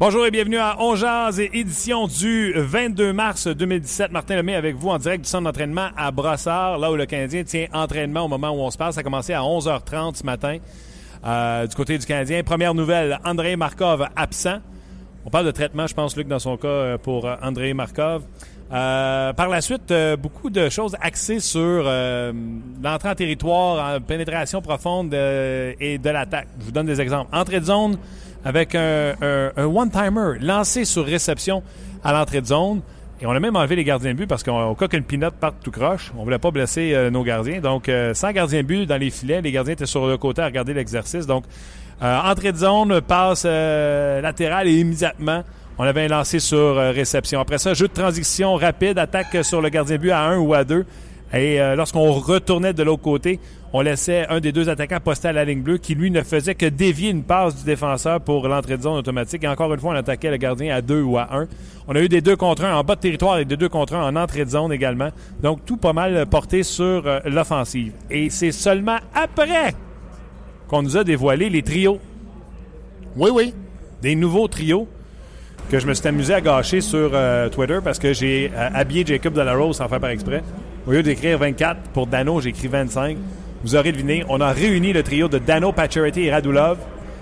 Bonjour et bienvenue à Ongeaz et édition du 22 mars 2017. Martin Lemay avec vous en direct du centre d'entraînement à Brassard, là où le Canadien tient entraînement au moment où on se passe. Ça a commencé à 11h30 ce matin euh, du côté du Canadien. Première nouvelle, André Markov absent. On parle de traitement, je pense, Luc, dans son cas, euh, pour euh, André Markov. par la suite, beaucoup de choses axées sur l'entrée en territoire, pénétration profonde et de l'attaque. Je vous donne des exemples. Entrée de zone, avec un, one-timer lancé sur réception à l'entrée de zone. Et on a même enlevé les gardiens de but parce qu'au cas qu'une pinote parte tout croche, on voulait pas blesser euh, nos gardiens. Donc, euh, sans gardien de but dans les filets, les gardiens étaient sur le côté à regarder l'exercice. Donc, euh, entrée de zone, passe latérale et immédiatement, on avait un lancé sur réception. Après ça, jeu de transition rapide, attaque sur le gardien de but à un ou à deux. Et lorsqu'on retournait de l'autre côté, on laissait un des deux attaquants poster à la ligne bleue qui, lui, ne faisait que dévier une passe du défenseur pour l'entrée de zone automatique. Et encore une fois, on attaquait le gardien à deux ou à un. On a eu des deux contre un en bas de territoire et des deux contre un en entrée de zone également. Donc, tout pas mal porté sur euh, l'offensive. Et c'est seulement après qu'on nous a dévoilé les trios. Oui, oui, des nouveaux trios que je me suis amusé à gâcher sur euh, Twitter parce que j'ai habillé Jacob Delarose sans faire par exprès. Au lieu d'écrire 24 pour Dano, j'ai écrit 25. Vous aurez deviné, on a réuni le trio de Dano, Pacioretty et Radulov.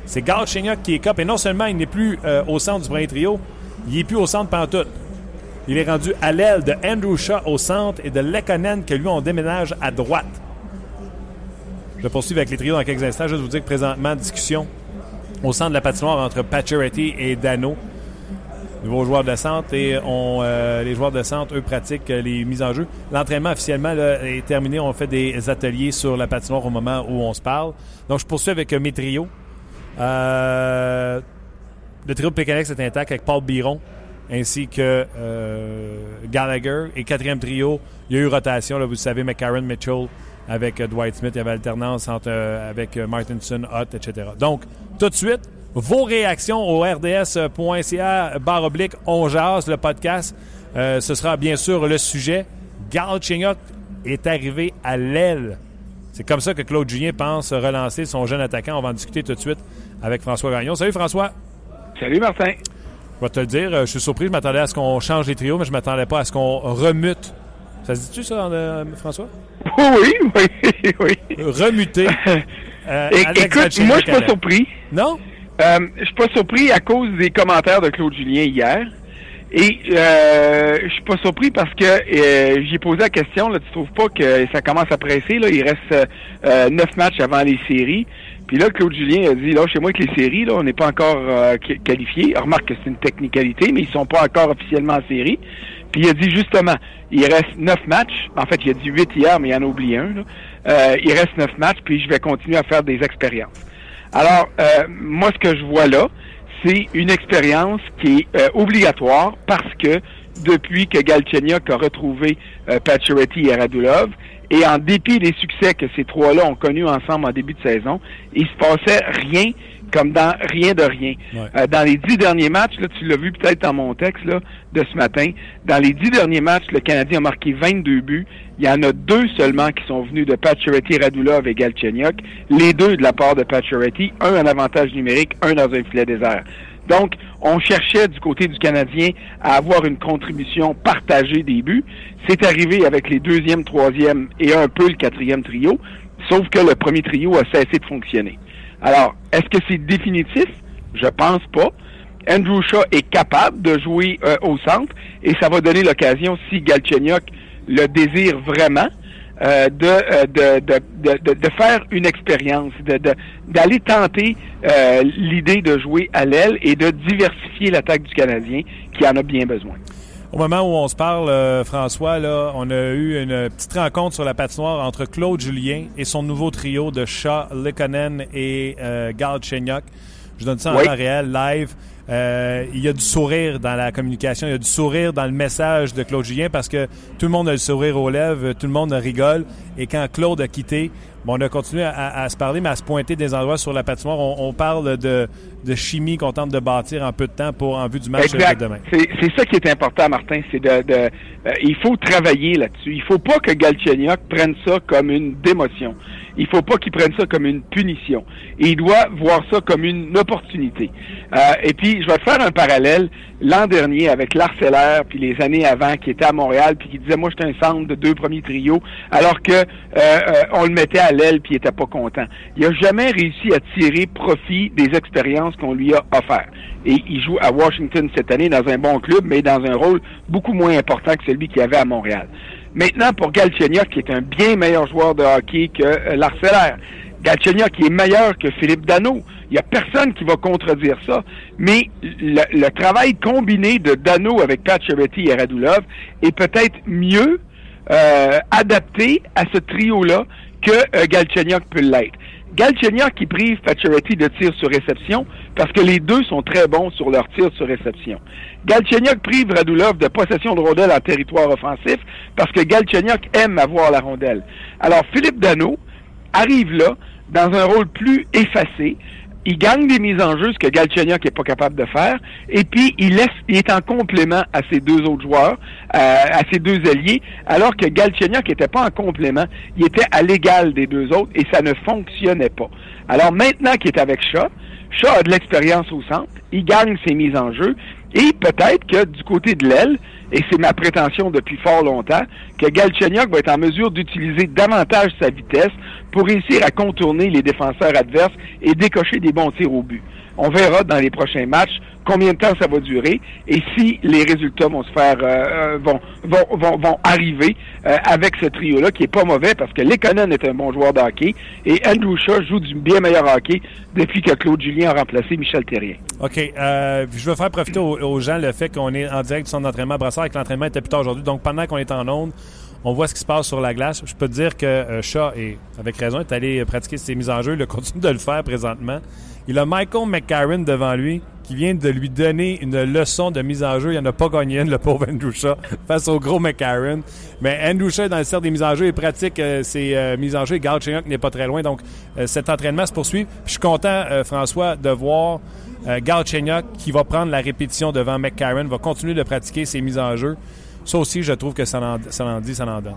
C'est Galchenyuk qui est cop et non seulement il n'est plus euh, au centre du premier trio, il est plus au centre pendant tout. Il est rendu à l'aile de Andrew Shaw au centre et de Lekonen que lui on déménage à droite. Je poursuivre avec les trios dans quelques instants. Je vais vous dire que présentement, discussion au centre de la patinoire entre Pacioretty et Dano nouveaux joueurs de centre et on, euh, les joueurs de centre, eux, pratiquent euh, les mises en jeu. L'entraînement officiellement est terminé. On fait des ateliers sur la patinoire au moment où on se parle. Donc, je poursuis avec euh, mes trios. le trio de Pécanex est intact avec Paul Biron ainsi que Gallagher. Et quatrième trio, il y a eu rotation. Là, vous savez, McCarron, Mitchell avec Dwight Smith. Il y avait alternance entre, avec Martinson, Hutt, etc. Donc, tout de suite, vos réactions au rds.ca barre oblique on jase, le podcast. Euh, ce sera bien sûr le sujet. Galchenyuk est arrivé à l'aile. C'est comme ça que Claude Julien pense relancer son jeune attaquant. On va en discuter tout de suite avec François Gagnon. Salut François. Salut Martin. Je vais te le dire, euh, je suis surpris, je m'attendais à ce qu'on change les trios, mais je ne m'attendais pas à ce qu'on remute. Ça se dit-tu ça, euh, François? Oui, oui, oui. Remuter. écoute, moi je suis pas surpris. Non? Euh, je suis pas surpris à cause des commentaires de Claude Julien hier. Et euh, je suis pas surpris parce que euh, j'ai posé la question, là, tu trouves pas que ça commence à presser, là, il reste euh, neuf matchs avant les séries. Puis là, Claude Julien a dit, là, chez moi que les séries, là, on n'est pas encore euh, qualifiés. Remarque que c'est une technicalité, mais ils sont pas encore officiellement en série. Puis il a dit justement, il reste neuf matchs. En fait, il a dit huit hier, mais il en a oublié un. Là. il reste neuf matchs, puis je vais continuer à faire des expériences. Alors, euh, moi, ce que je vois là, c'est une expérience qui est euh, obligatoire parce que depuis que Galchenyuk a retrouvé euh, et Radulov, et en dépit des succès que ces trois-là ont connus ensemble en début de saison, il se passait rien comme dans rien de rien. Euh, dans les dix derniers matchs, là, tu l'as vu peut-être dans mon texte là, de ce matin, dans les dix derniers matchs, le Canadien a marqué 22 buts. Il y en a deux seulement qui sont venus de Pacioretty, Radulov et Galchenyuk. Les deux de la part de Pacioretty, un en avantage numérique, un dans un filet désert. Donc, on cherchait du côté du Canadien à avoir une contribution partagée des buts. C'est arrivé avec les deuxième, troisième et un peu le quatrième trio, sauf que le premier trio a cessé de fonctionner. Alors, est-ce que c'est définitif? Je pense pas. Andrew Shaw est capable de jouer euh, au centre et ça va donner l'occasion, si Galchenyuk le désire vraiment, euh, euh, de, de, de, de, faire une expérience, d'aller tenter l'idée de jouer à l'aile et de diversifier l'attaque du Canadien qui en a bien besoin. Au moment où on se parle, euh, François, là, on a eu une petite rencontre sur la patinoire entre Claude Julien et son nouveau trio de Shaw, Lekonen et euh, Gal Chenyok. Je donne ça en temps réel, live. Euh, il y a du sourire dans la communication, il y a du sourire dans le message de Claude Julien parce que tout le monde a le sourire aux lèvres, tout le monde rigole. Et quand Claude a quitté, bon, on a continué à, se parler, mais à se pointer des endroits sur la patinoire. On, parle de, chimie qu'on tente de bâtir en peu de temps pour en vue du match de demain. C'est ça qui est important, Martin. C'est de, euh, il faut travailler là-dessus. Il faut pas que Galchenyuk prenne ça comme une démotion. Il faut pas qu'il prenne ça comme une punition. il doit voir ça comme une opportunité. Euh, et puis, je vais faire un parallèle. L'an dernier, avec l'Arcellaire, puis les années avant, qui était à Montréal, puis qui disait, moi, j'étais un centre de deux premiers trios, alors que euh, euh, on le mettait à l'aile, puis il était pas content. Il a jamais réussi à tirer profit des expériences qu'on lui a offertes. Et il joue à Washington cette année dans un bon club, mais dans un rôle beaucoup moins important que celui qu'il avait à Montréal. Maintenant, pour Galchenyuk, qui est un bien meilleur joueur de hockey que euh, l'Arcellaire. Galchenyuk, qui est meilleur que Philippe Dano. Il n'y a personne qui va contredire ça. Mais le, travail combiné de Dano avec Pacioretty et Radulov est peut-être mieux euh, adapté à ce trio-là que euh, Galchenyuk peut l'être. Galchenyuk qui prive Pacioretty de tir sur réception parce que les deux sont très bons sur leur tir sur réception. Galchenyuk prive Radulov de possession de rondelle en territoire offensif parce que Galchenyuk aime avoir la rondelle. Alors Philippe Dano arrive là dans un rôle plus effacé, il gagne des mises en jeu, ce que Galchenyuk n'est pas capable de faire, et puis il, est en complément à ses deux autres joueurs, euh, à ses deux alliés, alors que Galchenyuk n'était pas en complément, il était à l'égal des deux autres, et ça ne fonctionnait pas. Alors maintenant qu'il est avec Shaw, Shaw a de l'expérience au centre, il gagne ses mises en jeu, et peut-être que du côté de l'aile, et c'est ma prétention depuis fort longtemps, que Galchenyuk va être en mesure d'utiliser davantage sa vitesse pour réussir à contourner les défenseurs adverses et décocher des bons tirs au but. On verra dans les prochains matchs combien de temps ça va durer et si les résultats vont se faire euh, euh, vont, vont, vont, vont arriver euh, avec ce trio-là qui est pas mauvais parce que Lekonen est un bon joueur de hockey et Andrew joue du bien meilleur hockey depuis que Claude Julien a remplacé Michel Terrien. OK. je veux faire profiter aux, gens le fait qu'on est en direct du centre d'entraînement à Brassard et que l'entraînement était plus tard aujourd'hui. Donc pendant qu'on est en onde, on voit ce qui se passe sur la glace. Je peux dire que Shaw, et avec raison, est allé pratiquer ses mises en jeu. Il continue de le faire présentement. Il a Michael McCarron devant lui qui vient de lui donner une leçon de mise en jeu. Il n'en a pas gagné une, le pauvre Andrew face au gros McCarron. Mais Andrew dans le cercle des mises en jeu, il pratique euh, ses euh, mises en jeu. Gal n'est pas très loin. Donc, euh, cet entraînement se poursuit. je suis content, François, de voir Gal qui va prendre la répétition devant McCarron, va continuer de pratiquer ses mises en jeu. Ça aussi, je trouve que ça en, dit, ça en donne.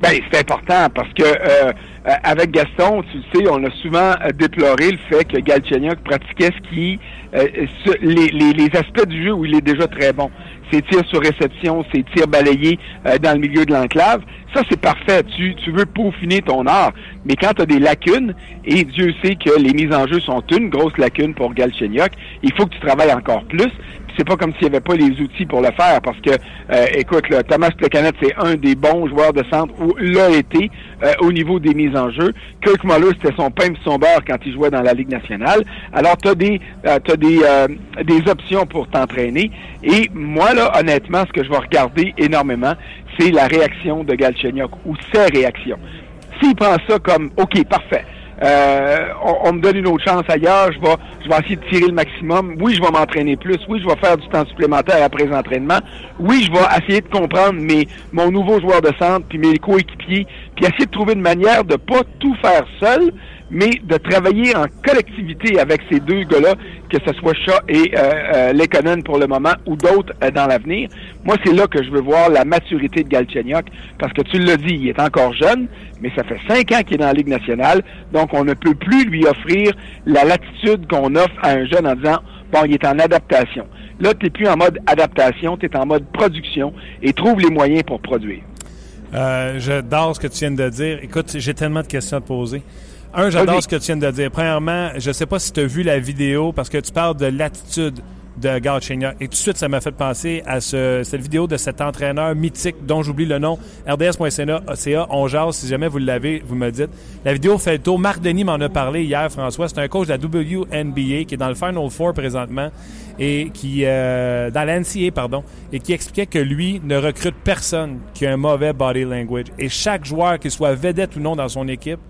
Ben, c'est important parce que euh, euh, avec Gaston, tu sais, on a souvent euh, déploré le fait que Galchenyuk pratiquait ce qui les, les, les, aspects du jeu où il est déjà très bon. Ses tirs sur réception, ses tirs balayés dans le milieu de l'enclave, ça c'est parfait. Tu, tu veux peaufiner ton art. Mais quand tu as des lacunes, et Dieu sait que les mises en jeu sont une grosse lacune pour Galchenyuk, il faut que tu travailles encore plus c'est pas comme s'il n'y avait pas les outils pour le faire parce que, euh, écoute, là, Thomas Plecanet, c'est un des bons joueurs de centre où l'a été euh, au niveau des mises en jeu. Kirk Muller, c'était son pain son beurre quand il jouait dans la Ligue nationale. Alors, tu as des, euh, des, des options pour t'entraîner. Et moi, là, honnêtement, ce que je vais regarder énormément, c'est la réaction de Galchenyuk ou ses réactions. S'il prend ça comme, OK, parfait, euh, on, me donne une autre chance ailleurs, je vais, je vais essayer de tirer le maximum. Oui, je vais m'entraîner plus. Oui, je vais faire du temps supplémentaire après l'entraînement. Oui, je vais essayer de comprendre mes, mon nouveau joueur de centre, puis mes coéquipiers, puis essayer de trouver une manière de pas tout faire seul, mais de travailler en collectivité avec ces deux gars-là, que ce soit Shaw et euh, euh pour le moment ou d'autres euh, dans l'avenir. Moi, c'est là que je veux voir la maturité de Galchenyuk, parce que tu l'as dit, il est encore jeune, mais ça fait cinq ans qu'il est dans la Ligue nationale, donc on ne peut plus lui offrir la latitude qu'on offre à un jeune en disant, bon, il est en adaptation. Là, tu n'es plus en mode adaptation, tu es en mode production et trouve les moyens pour produire. Euh, J'adore ce que tu viens de dire. Écoute, j'ai tellement de questions à te poser. Un, j'adore ce que tu viens de dire. Premièrement, je ne sais pas si tu as vu la vidéo parce que tu parles de l'attitude de Galchenyuk. Et tout de suite, ça m'a fait penser à ce, cette vidéo de cet entraîneur mythique dont j'oublie le nom, rds.ca, on jase, si jamais vous l'avez, vous me dites. La vidéo fait le tour. Marc Denis m'en a parlé hier, François. C'est un coach de la WNBA qui est dans le Final Four présentement et qui, euh, dans l'NCA, pardon, et qui expliquait que lui ne recrute personne qui a un mauvais body language. Et chaque joueur, qu'il soit vedette ou non dans son équipe,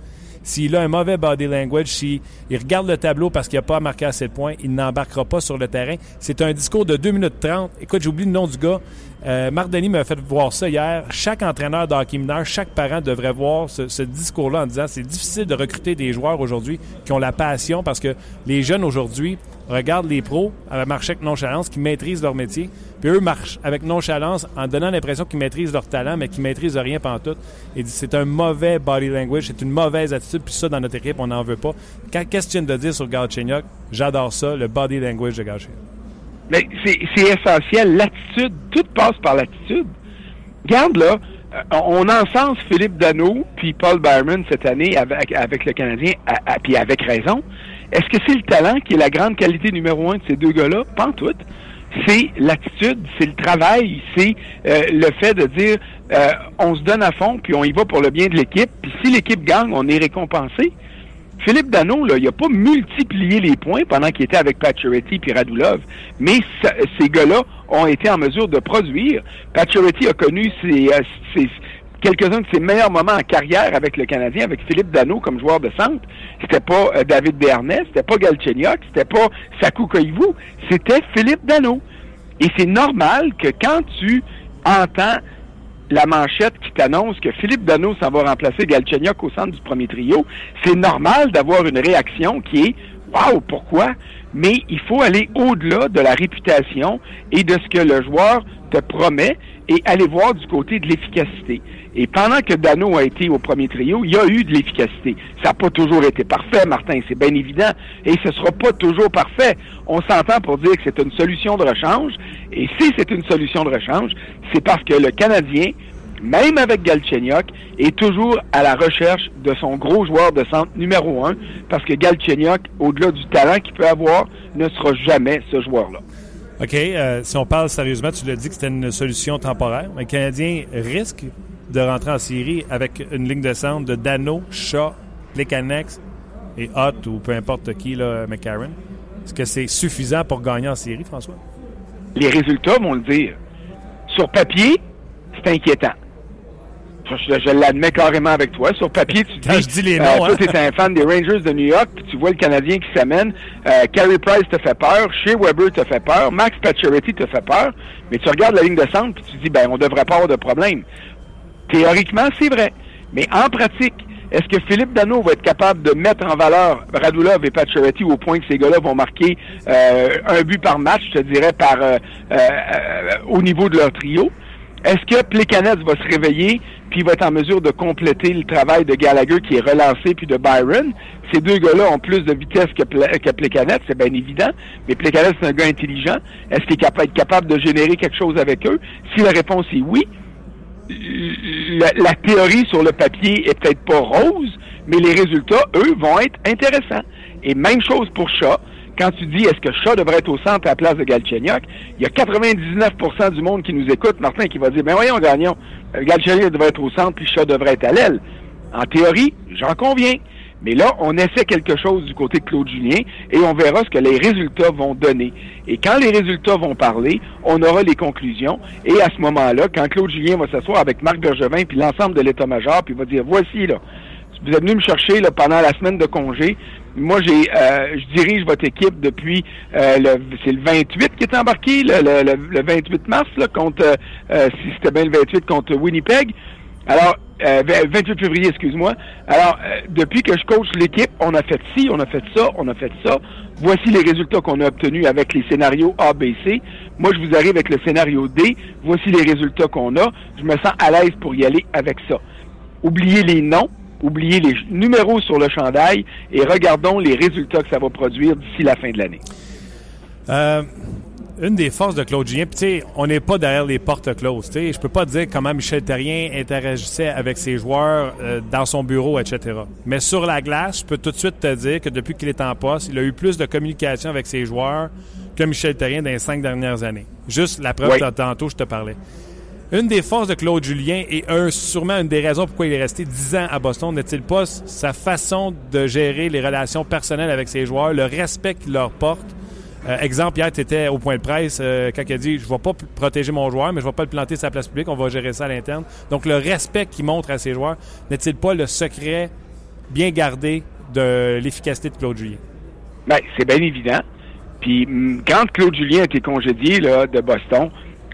s'il a un mauvais body language, s'il regarde le tableau parce qu'il n'a pas marqué assez de points, il n'embarquera pas sur le terrain. C'est un discours de 2 minutes 30. Écoute, j'oublie le nom du gars. Euh, Marc Denis m'a fait voir ça hier. Chaque entraîneur d'hockey mineur, chaque parent devrait voir ce, discours-là en disant c'est difficile de recruter des joueurs aujourd'hui qui ont la passion parce que les jeunes aujourd'hui regardent les pros à marcher avec nonchalance, qui maîtrisent leur métier, puis eux marchent avec nonchalance en donnant l'impression qu'ils maîtrisent leur talent, mais qu'ils maîtrisent rien tout. Et c'est un mauvais body language, c'est une mauvaise attitude, puis ça, dans notre équipe, on n'en veut pas. Qu'est-ce que tu viens de dire sur Galchenyuk? J'adore ça, le body language de Galchenyuk. Mais c'est essentiel, l'attitude, tout passe par l'attitude. Regarde là, euh, on encense Philippe Dano puis Paul Byron cette année avec, avec le Canadien, puis avec raison. Est-ce que c'est le talent qui est la grande qualité numéro un de ces deux gars-là? Pas tout. C'est l'attitude, c'est le travail, c'est euh, le fait de dire euh, on se donne à fond, puis on y va pour le bien de l'équipe, puis si l'équipe gagne, on est récompensé. Philippe Dano, là, il n'a pas multiplié les points pendant qu'il était avec Pacioretty puis Radulov, mais ces gars-là ont été en mesure de produire. Pacioretty a connu ses, euh, ses, quelques-uns de ses meilleurs moments en carrière avec le Canadien, avec Philippe Dano comme joueur de centre. C'était pas euh, David Bernet, c'était pas Galchenyuk, c'était pas Sakou c'était Philippe Dano. Et c'est normal que quand tu entends la manchette qui t'annonce que Philippe Dano s'en va remplacer Galchenyuk au centre du premier trio, c'est normal d'avoir une réaction qui est Waouh, pourquoi? Mais il faut aller au-delà de la réputation et de ce que le joueur te promet et aller voir du côté de l'efficacité. Et pendant que Dano a été au premier trio, il y a eu de l'efficacité. Ça n'a pas toujours été parfait, Martin, c'est bien évident. Et ce ne sera pas toujours parfait. On s'entend pour dire que c'est une solution de rechange. Et si c'est une solution de rechange, c'est parce que le Canadien, même avec Galchenyuk, est toujours à la recherche de son gros joueur de centre numéro un, parce que Galchenyuk, au-delà du talent qu'il peut avoir, ne sera jamais ce joueur-là. OK. Euh, si on parle sérieusement, tu l'as dit que c'était une solution temporaire. Le Canadien risque de rentrer en série avec une ligne de centre de Dano, Shaw, Plekanex et Hott ou peu importe qui, là, McCarron. Est-ce que c'est suffisant pour gagner en série, François? Les résultats vont le dire. Sur papier, c'est inquiétant. Je, l'admets carrément avec toi. Sur papier, tu dis, je dis les euh, noms, toi, tu es un fan des Rangers de New York, puis tu vois le Canadien qui s'amène. Euh, Carey Price te fait peur, Shea Weber te fait peur, Max Pacioretty te fait peur, mais tu regardes la ligne de centre, puis tu dis, ben, on devrait pas avoir de problème. Théoriquement, c'est vrai. Mais en pratique, est-ce que Philippe Dano va être capable de mettre en valeur Radulov et Pacioretty au point que ces gars-là vont marquer euh, un but par match, je te dirais, par au niveau de leur trio? Est-ce que Plekanec va se réveiller puis va être en mesure de compléter le travail de Gallagher qui est relancé puis de Byron? Ces deux gars-là ont plus de vitesse que, que c'est bien évident, mais Plekanec, c'est un gars intelligent. Est-ce qu'il est capable, capable de générer quelque chose avec eux? Si la réponse est oui, la, théorie sur le papier est peut-être pas rose, mais les résultats, eux, vont être intéressants. Et même chose pour Shaw quand tu dis est-ce que Shaw devrait être au centre à la place de Galchenyuk, il y a 99% du monde qui nous écoute, Martin, qui va dire, ben voyons, gagnons, Galchenyuk devrait être au centre, puis Shaw devrait être à l'aile. En théorie, j'en conviens. Mais là, on essaie quelque chose du côté de Claude Julien et on verra ce que les résultats vont donner. Et quand les résultats vont parler, on aura les conclusions. Et à ce moment-là, quand Claude Julien va s'asseoir avec Marc Bergevin puis l'ensemble de l'état-major, puis va dire, voici, là, vous êtes venu me chercher là, pendant la semaine de congé. Moi, j'ai, euh, je dirige votre équipe depuis euh, le, c'est le 28 qui est embarqué, le, le, 28 mars, contre, euh, si c'était bien le 28 contre Winnipeg. Alors, 28 février, excuse-moi. Alors, depuis que je coach l'équipe, on a fait ci, on a fait ça, on a fait ça. Voici les résultats qu'on a obtenus avec les scénarios A, B, C. Moi, je vous arrive avec le scénario D. Voici les résultats qu'on a. Je me sens à l'aise pour y aller avec ça. Oubliez les noms oubliez les numéros sur le chandail et regardons les résultats que ça va produire d'ici la fin de l'année. Euh, une des forces de Claude Julien, puis on n'est pas derrière les portes closes. Je Je peux pas dire comment Michel Terrien interagissait avec ses joueurs euh, dans son bureau, etc. Mais sur la glace, je peux tout de suite te dire que depuis qu'il est en poste, il a eu plus de communication avec ses joueurs que Michel Terrien dans les cinq dernières années. Juste la preuve, Oui. tantôt, je te parlais. Une des forces de Claude Julien et un, sûrement une des raisons pourquoi il est resté 10 ans à Boston, n'est-il pas sa façon de gérer les relations personnelles avec ses joueurs, le respect qu'il leur porte? Euh, exemple, hier, tu étais au point de presse euh, quand il a dit Je ne vais pas protéger mon joueur, mais je ne vais pas le planter sur la place publique, on va gérer ça à l'interne. Donc, le respect qu'il montre à ses joueurs, n'est-il pas le secret bien gardé de l'efficacité de Claude Julien? Ben, c'est bien évident. Puis quand Claude Julien a été congédié là, de Boston,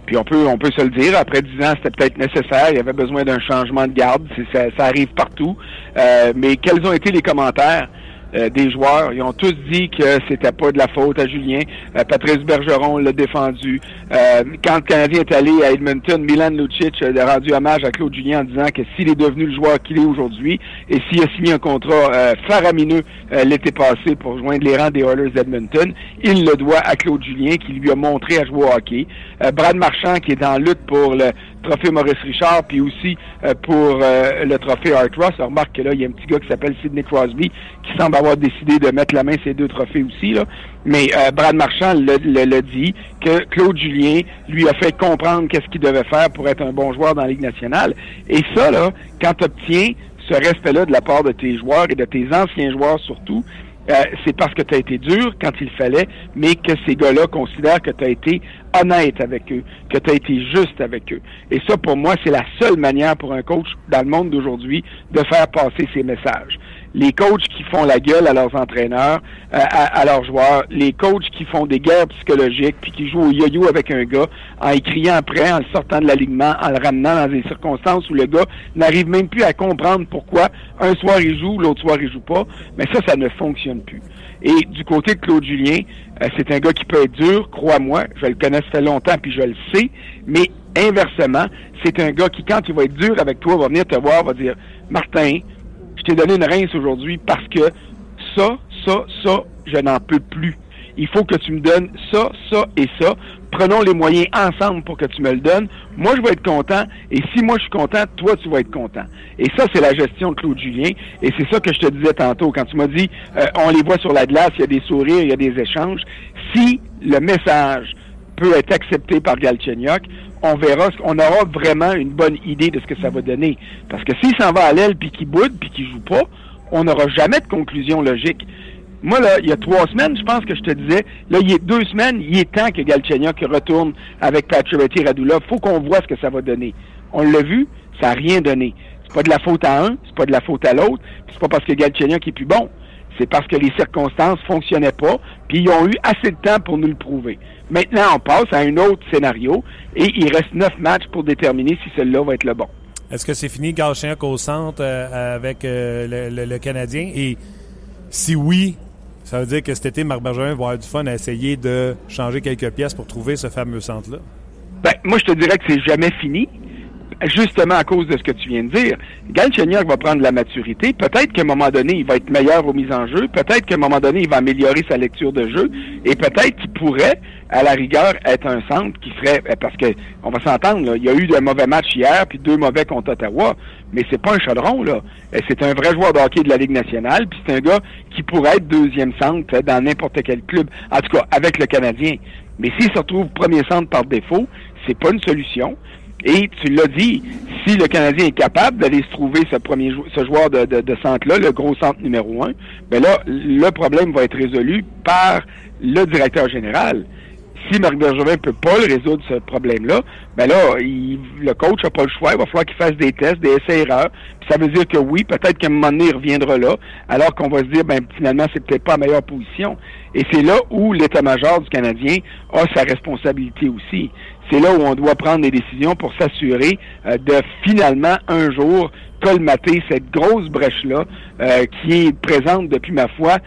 puis on peut on peut se le dire, après 10 ans, c'était peut-être nécessaire, il y avait besoin d'un changement de garde, ça arrive partout. Euh, mais quels ont été les commentaires? Euh, des joueurs? Ils ont tous dit que c'était pas de la faute à Julien. Euh, Patrice Bergeron l'a défendu. Euh, quand le Canadien est allé à Edmonton, Milan Lucic a rendu hommage à Claude Julien en disant que s'il est devenu le joueur qu'il est aujourd'hui et s'il a signé un contrat euh, faramineux l'été passé pour joindre les rangs des Oilers d'Edmonton, il le doit à Claude Julien qui lui a montré à jouer au hockey. Brad Marchand qui est en lutte pour le trophée Maurice Richard puis aussi euh, pour euh, le trophée Art Ross. On remarque que là, il y a un petit gars qui s'appelle Sidney Crosby qui semble avoir décidé de mettre la main ces deux trophées aussi. Là. Mais euh, Brad Marchand l'a dit que Claude Julien lui a fait comprendre qu'est-ce qu'il devait faire pour être un bon joueur dans la Ligue nationale. Et ça, là, quand tu obtiens ce respect-là de la part de tes joueurs et de tes anciens joueurs surtout, euh, c'est parce que tu as été dur quand il fallait, mais que ces gars-là considèrent que tu as été honnête avec eux, que tu as été juste avec eux. Et ça, pour moi, c'est la seule manière pour un coach dans le monde d'aujourd'hui de faire passer ces messages. Les coachs qui font la gueule à leurs entraîneurs, euh, à, à leurs joueurs, les coachs qui font des guerres psychologiques, puis qui jouent au yo-yo avec un gars en y criant après, en le sortant de l'alignement, en le ramenant dans des circonstances où le gars n'arrive même plus à comprendre pourquoi un soir il joue, l'autre soir il joue pas. Mais ça, ça ne fonctionne plus. Et du côté de Claude Julien, euh, c'est un gars qui peut être dur, crois-moi, je le connais ça fait longtemps puis je le sais, mais inversement, c'est un gars qui, quand il va être dur avec toi, va venir te voir, va dire Martin, je t'ai donné une rince aujourd'hui parce que ça, ça, ça, je n'en peux plus. Il faut que tu me donnes ça, ça et ça. Prenons les moyens ensemble pour que tu me le donnes. Moi, je vais être content. Et si moi, je suis content, toi, tu vas être content. Et ça, c'est la gestion de Claude Julien. Et c'est ça que je te disais tantôt quand tu m'as dit, euh, on les voit sur la glace, il y a des sourires, il y a des échanges. Si le message peut être accepté par Galchenyuk, on verra, on aura vraiment une bonne idée de ce que ça va donner. Parce que s'il s'en va à l'aile puis qu'il boude puis qu'il joue pas, on n'aura jamais de conclusion logique. Moi, là, il y a trois semaines, je pense que je te disais, là, il y a deux semaines, il est temps que Galchenyuk retourne avec Pacioretty Radula. faut qu'on voit ce que ça va donner. On l'a vu, ça n'a rien donné. C'est pas de la faute à un, c'est pas de la faute à l'autre, c'est pas parce que Galchenyuk est plus bon. C'est parce que les circonstances fonctionnaient pas, puis ils ont eu assez de temps pour nous le prouver. Maintenant, on passe à un autre scénario, et il reste neuf matchs pour déterminer si celui-là va être le bon. Est-ce que c'est fini Galchenyuk au centre euh, avec euh, le, le- le Canadien? Et si oui, ça veut dire que cet été, Marc Bergerin va avoir du fun à essayer de changer quelques pièces pour trouver ce fameux centre-là? Ben, moi, je te dirais que c'est jamais fini, justement à cause de ce que tu viens de dire. Galchenyuk va prendre la maturité. Peut-être qu'à un moment donné, il va être meilleur aux mises en jeu. Peut-être qu'à un moment donné, il va améliorer sa lecture de jeu. Et peut-être qu'il pourrait, à la rigueur, être un centre qui ferait... eh, Parce que, on va s'entendre, il y a eu de mauvais matchs hier, puis deux mauvais contre Ottawa. Mais c'est pas un chaudron, là. Eh, C'est un vrai joueur de hockey de la Ligue nationale, puis c'est un gars qui pourrait être deuxième centre eh, dans n'importe quel club. En tout cas, avec le Canadien. Mais s'il se retrouve premier centre par défaut, c'est pas une solution. Et tu l'as dit, si le Canadien est capable d'aller se trouver ce premier ce joueur de, centre-là, le gros centre numéro un, ben là, le problème va être résolu par le directeur général. Si Marc Bergevin peut pas le résoudre, ce problème-là, ben là, le coach n'a pas le choix. Il va falloir qu'il fasse des tests, des essais-erreurs. Ça veut dire que oui, peut-être qu'à un moment donné, il reviendra là, alors qu'on va se dire, ben finalement, c'est peut-être pas la meilleure position. Et c'est là où l'état-major du Canadien a sa responsabilité aussi. C'est là où on doit prendre des décisions pour s'assurer euh, de finalement, un jour, colmater cette grosse brèche-là euh, qui est présente depuis, ma foi,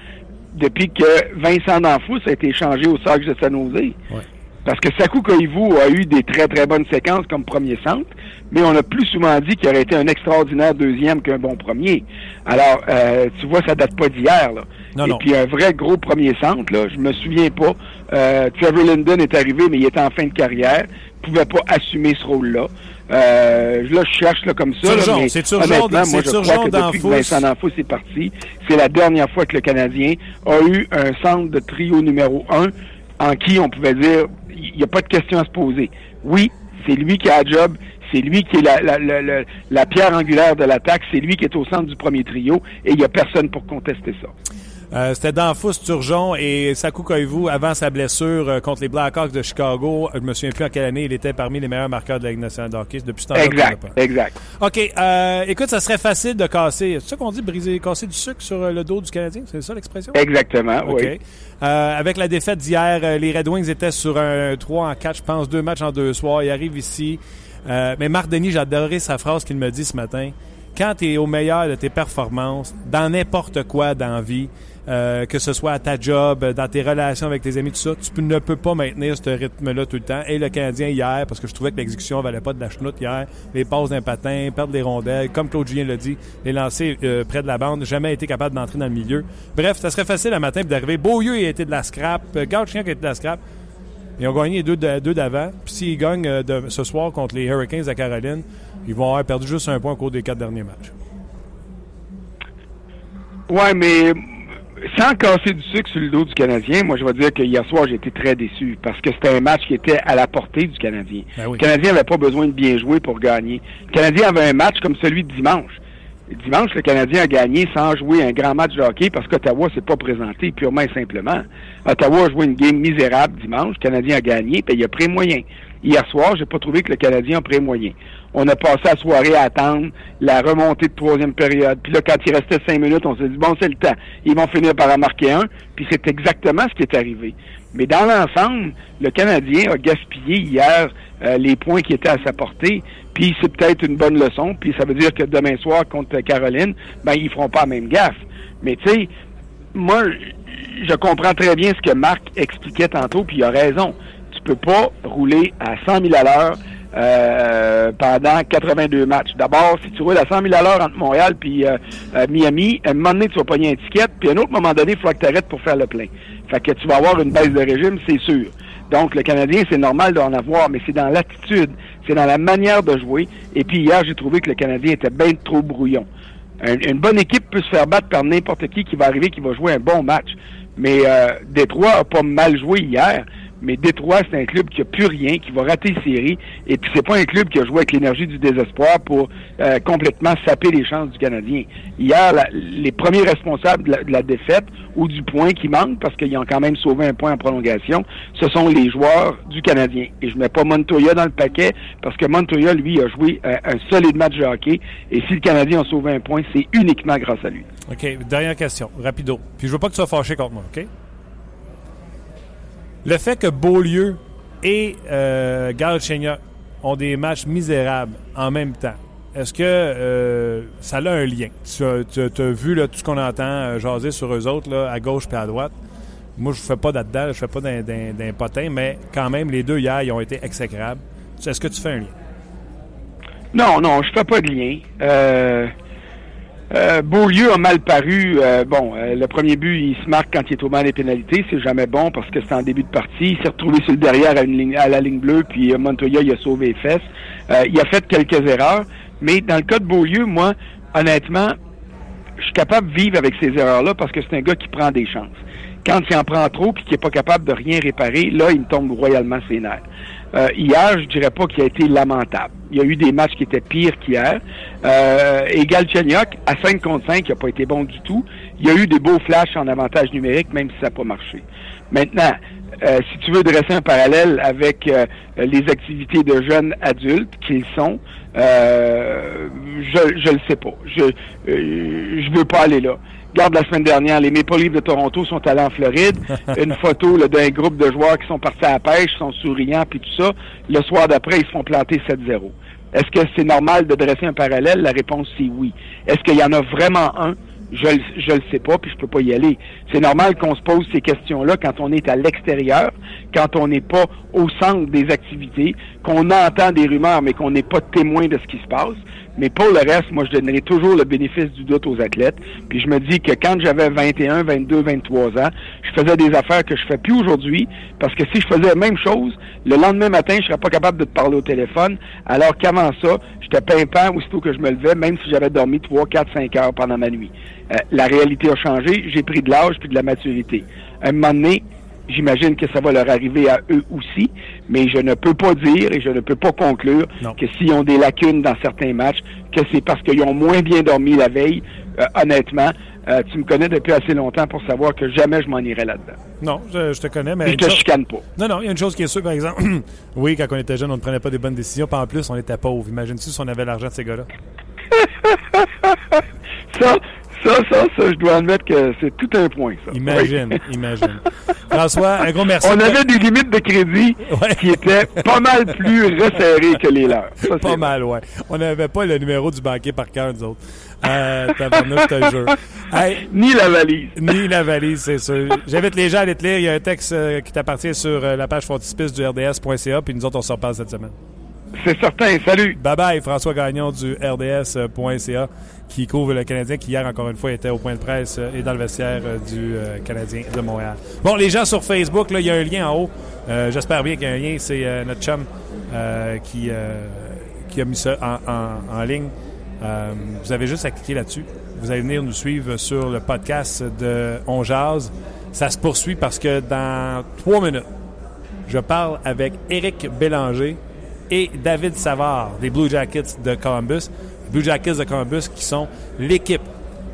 depuis que Vincent D'Anfous a été changé au Sac de San Jose. Ouais. Parce que Sakou Koivu a eu des très très bonnes séquences comme premier centre, mais on a plus souvent dit qu'il aurait été un extraordinaire deuxième qu'un bon premier. Alors, euh, tu vois, ça date pas d'hier. Non, Et non. puis un vrai gros premier centre, là, je me souviens pas. Euh, Trevor Linden est arrivé, mais il était en fin de carrière. Il pouvait pas assumer ce rôle-là. Euh, là, je cherche là, comme ça. là, mais c'est honnêtement, moi, c'est je crois que depuis que. Vincent D'Anfous est parti, c'est la dernière fois que le Canadien a eu un centre de trio numéro un en qui on pouvait dire, il n'y a pas de question à se poser. Oui, c'est lui qui a le job, c'est lui qui est la, la, la, la pierre angulaire de l'attaque, c'est lui qui est au centre du premier trio, et il n'y a personne pour contester ça. Euh, c'était Danfous Turgeon et Sakou Koivu avant sa blessure euh, contre les Blackhawks de Chicago. Je me souviens plus en quelle année il était parmi les meilleurs marqueurs de la Ligue nationale de hockey. Depuis ce temps-là. Exact, exact. OK. Euh, écoute, ça serait facile de casser. C'est ça qu'on dit, briser, casser du sucre sur le dos du Canadien? C'est ça l'expression? Exactement, oui. avec la défaite d'hier, les Red Wings étaient sur un 3 en 4, je pense, deux matchs en deux soirs. Ils arrivent ici. mais Marc Denis, j'ai adoré sa phrase qu'il me dit ce matin. Quand tu es au meilleur de tes performances, dans n'importe quoi dans vie, euh, que ce soit à ta job, dans tes relations avec tes amis, tout ça, tu ne peux pas maintenir ce rythme-là tout le temps. Et le Canadien hier, parce que je trouvais que l'exécution valait pas de la chenoute hier, les passes d'un patin, perdre les rondelles, comme Claude Julien l'a dit, les lancer euh, près de la bande, jamais été capable d'entrer dans le milieu. Bref, ça serait facile le matin d'arriver. Beaulieu a été de la scrap, euh, Chien qui a été de la scrap. Ils ont gagné deux, deux d'avant. Puis s'ils gagnent ce soir contre les Hurricanes à Caroline, ils vont avoir perdu juste un point au cours des quatre derniers matchs. Ouais, mais sans casser du sucre sur le dos du Canadien, moi je vais dire que hier soir j'ai été très déçu parce que c'était un match qui était à la portée du Canadien. Ben le Canadien n'avait pas besoin de bien jouer pour gagner. Le Canadien avait un match comme celui de dimanche. Dimanche, le Canadien a gagné sans jouer un grand match de hockey parce qu'Ottawa s'est pas présenté purement et simplement. Ottawa a joué une game misérable dimanche. Le Canadien a gagné, puis il a pris moyen. Hier soir, j'ai pas trouvé que le Canadien a moyen. On a passé la soirée à attendre la remontée de troisième période. Puis là, quand il restait cinq minutes, on s'est dit, bon, c'est le temps. Ils vont finir par en marquer un. Puis c'est exactement ce qui est arrivé. Mais dans l'ensemble, le Canadien a gaspillé hier euh, les points qui étaient à sa portée. Puis c'est peut-être une bonne leçon. Puis ça veut dire que demain soir, contre Caroline, ben ils feront pas la même gaffe. Mais tu sais, moi, je comprends très bien ce que Marc expliquait tantôt, puis il a raison. Tu peux pas rouler à 100 000 à l'heure euh, pendant 82 matchs. D'abord, si tu roules à 100 000 à l'heure entre Montréal puis euh, Miami, à un moment donné, tu vas pogner un ticket, puis à un autre moment donné, il faudra que tu arrêtes pour faire le plein. Fait que tu vas avoir une baisse de régime, c'est sûr. Donc, le Canadien, c'est normal d'en avoir, mais c'est dans l'attitude, c'est dans la manière de jouer. Et puis hier, j'ai trouvé que le Canadien était bien trop brouillon. une bonne équipe peut se faire battre par n'importe qui qui va arriver, qui va jouer un bon match. Mais euh, Détroit a pas mal joué hier. Mais Détroit, c'est un club qui a plus rien, qui va rater les séries. Et puis, c'est pas un club qui a joué avec l'énergie du désespoir pour euh, complètement saper les chances du Canadien. Hier, les premiers responsables de la, défaite ou du point qui manque, parce qu'ils ont quand même sauvé un point en prolongation, ce sont les joueurs du Canadien. Et je mets pas Montoya dans le paquet, parce que Montoya, lui, a joué un, un solide match de hockey. Et si le Canadien a sauvé un point, c'est uniquement grâce à lui. OK. Dernière question. Rapido. Puis je veux pas que tu sois fâché contre moi, OK? Le fait que Beaulieu et euh, ont des matchs misérables en même temps, est-ce que euh, ça a un lien? Tu as, vu là, tout ce qu'on entend euh, jaser sur eux autres, là, à gauche et à droite? Moi, je ne fais pas là-dedans, je fais pas d'un potin, mais quand même, les deux hier, ils ont été exécrables. Est-ce que tu fais un lien? Non, non, je fais pas de lien. Euh, euh, Beaulieu a mal paru. Euh, bon, euh, le premier but, il se marque quand il est au mal des pénalités. C'est jamais bon parce que c'est en début de partie. Il s'est retrouvé sur le derrière à, la ligne bleue, puis Montoya, il a sauvé les fesses. il a fait quelques erreurs. Mais dans le cas de Beaulieu, moi, honnêtement, je suis capable de vivre avec ces erreurs-là parce que c'est un gars qui prend des chances. Quand il en prend trop puis qu'il n'est pas capable de rien réparer, là, il me tombe royalement ses nerfs. Euh, hier, je dirais pas qu'il a été lamentable. Il y a eu des matchs qui étaient pires qu'hier. Euh, et Galchenyuk, à 5 contre 5, il n'a pas été bon du tout. Il y a eu des beaux flashs en avantage numérique, même si ça n'a pas marché. Maintenant, euh, si tu veux dresser un parallèle avec euh, les activités de jeunes adultes qu'ils sont, euh, je je le sais pas. Je je veux pas aller là. Regarde la semaine dernière, les Maple Leafs de Toronto sont allés en Floride. Une photo d'un groupe de joueurs qui sont partis à la pêche, sont souriants puis tout ça. Le soir d'après, ils se font planter 7-0. Est-ce que c'est normal de dresser un parallèle? La réponse c'est oui. Est-ce qu'il y en a vraiment un? Je je le sais pas, puis je peux pas y aller. C'est normal qu'on se pose ces questions-là quand on est à l'extérieur, quand on n'est pas au centre des activités, qu'on entend des rumeurs, mais qu'on n'est pas témoin de ce qui se passe. Mais pour le reste, moi, je donnerai toujours le bénéfice du doute aux athlètes. Puis je me dis que quand j'avais 21, 22, 23 ans, je faisais des affaires que je fais plus aujourd'hui. Parce que si je faisais la même chose, le lendemain matin, je serais pas capable de te parler au téléphone. Alors qu'avant ça, j'étais pimpant aussitôt que je me levais, même si j'avais dormi 3, 4, 5 heures pendant ma nuit. Euh, la réalité a changé. J'ai pris de l'âge puis de la maturité. À un moment donné, J'imagine que ça va leur arriver à eux aussi, mais je ne peux pas dire et je ne peux pas conclure Non. que s'ils ont des lacunes dans certains matchs, que c'est parce qu'ils ont moins bien dormi la veille. Euh, honnêtement, euh, tu me connais depuis assez longtemps pour savoir que jamais je m'en irai là-dedans. Non, je, je te connais, mais. Je te chicane pas. Non, non, il y a une chose qui est sûre, par exemple. oui, quand on était jeune, on ne prenait pas des bonnes décisions. Puis en plus, on était pauvres. Imagine-tu si on avait l'argent de ces gars-là? Ça, ça, ça, ça, je dois admettre que c'est tout un point, ça. Imagine, Oui. imagine. François, un gros merci. On avait des limites de crédit Ouais. qui étaient pas mal plus resserrées que les leurs. Ça, Pas mal, ouais. On n'avait pas le numéro du banquier par cœur, nous autres. Euh, je te jure. Hey, Ni la valise. ni la valise, c'est sûr. J'invite les gens à aller te lire. Il y a un texte euh, qui t'appartient sur euh, la page frontispice du RDS.ca, puis nous autres, on se reparle cette semaine. C'est certain. Salut. Bye bye, François Gagnon du RDS.ca, qui couvre le Canadien, qui hier, encore une fois, était au point de presse euh, et dans le vestiaire euh, du euh, Canadien de Montréal. Bon, les gens sur Facebook, il y a un lien en haut. J'espère bien qu'il y a un lien. C'est notre chum qui, qui a mis ça en, en- ligne. Vous avez juste à cliquer là-dessus. Vous allez venir nous suivre sur le podcast de On Jazz. Ça se poursuit parce que dans trois minutes, je parle avec Éric Bélanger et David Savard des Blue Jackets de Columbus. Blue Jackets de Columbus qui sont l'équipe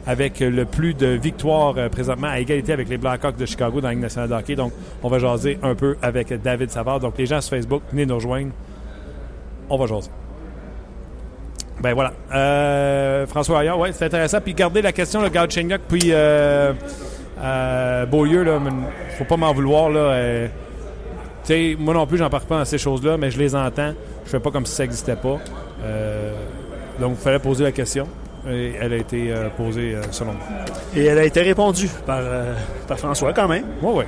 avec le plus de victoires euh, présentement à égalité avec les Blackhawks de Chicago dans la Ligue nationale hockey. Donc, on va jaser un peu avec David Savard. Donc, les gens sur Facebook, venez nous rejoindre. On va jaser. Ben voilà. Euh, François Ayer, ouais, c'est intéressant. Puis gardez la question, le gars puis euh, euh, Beaulieu, là, faut pas m'en vouloir, là. euh, sais, moi non plus, j'en parle pas dans ces choses-là, mais je les entends. Je fais pas comme si ça n'existait pas. Donc, il fallait poser la question. Et elle a été euh, posée euh, selon moi. Et elle a été répondue par, euh, par François quand même. Oui, oui.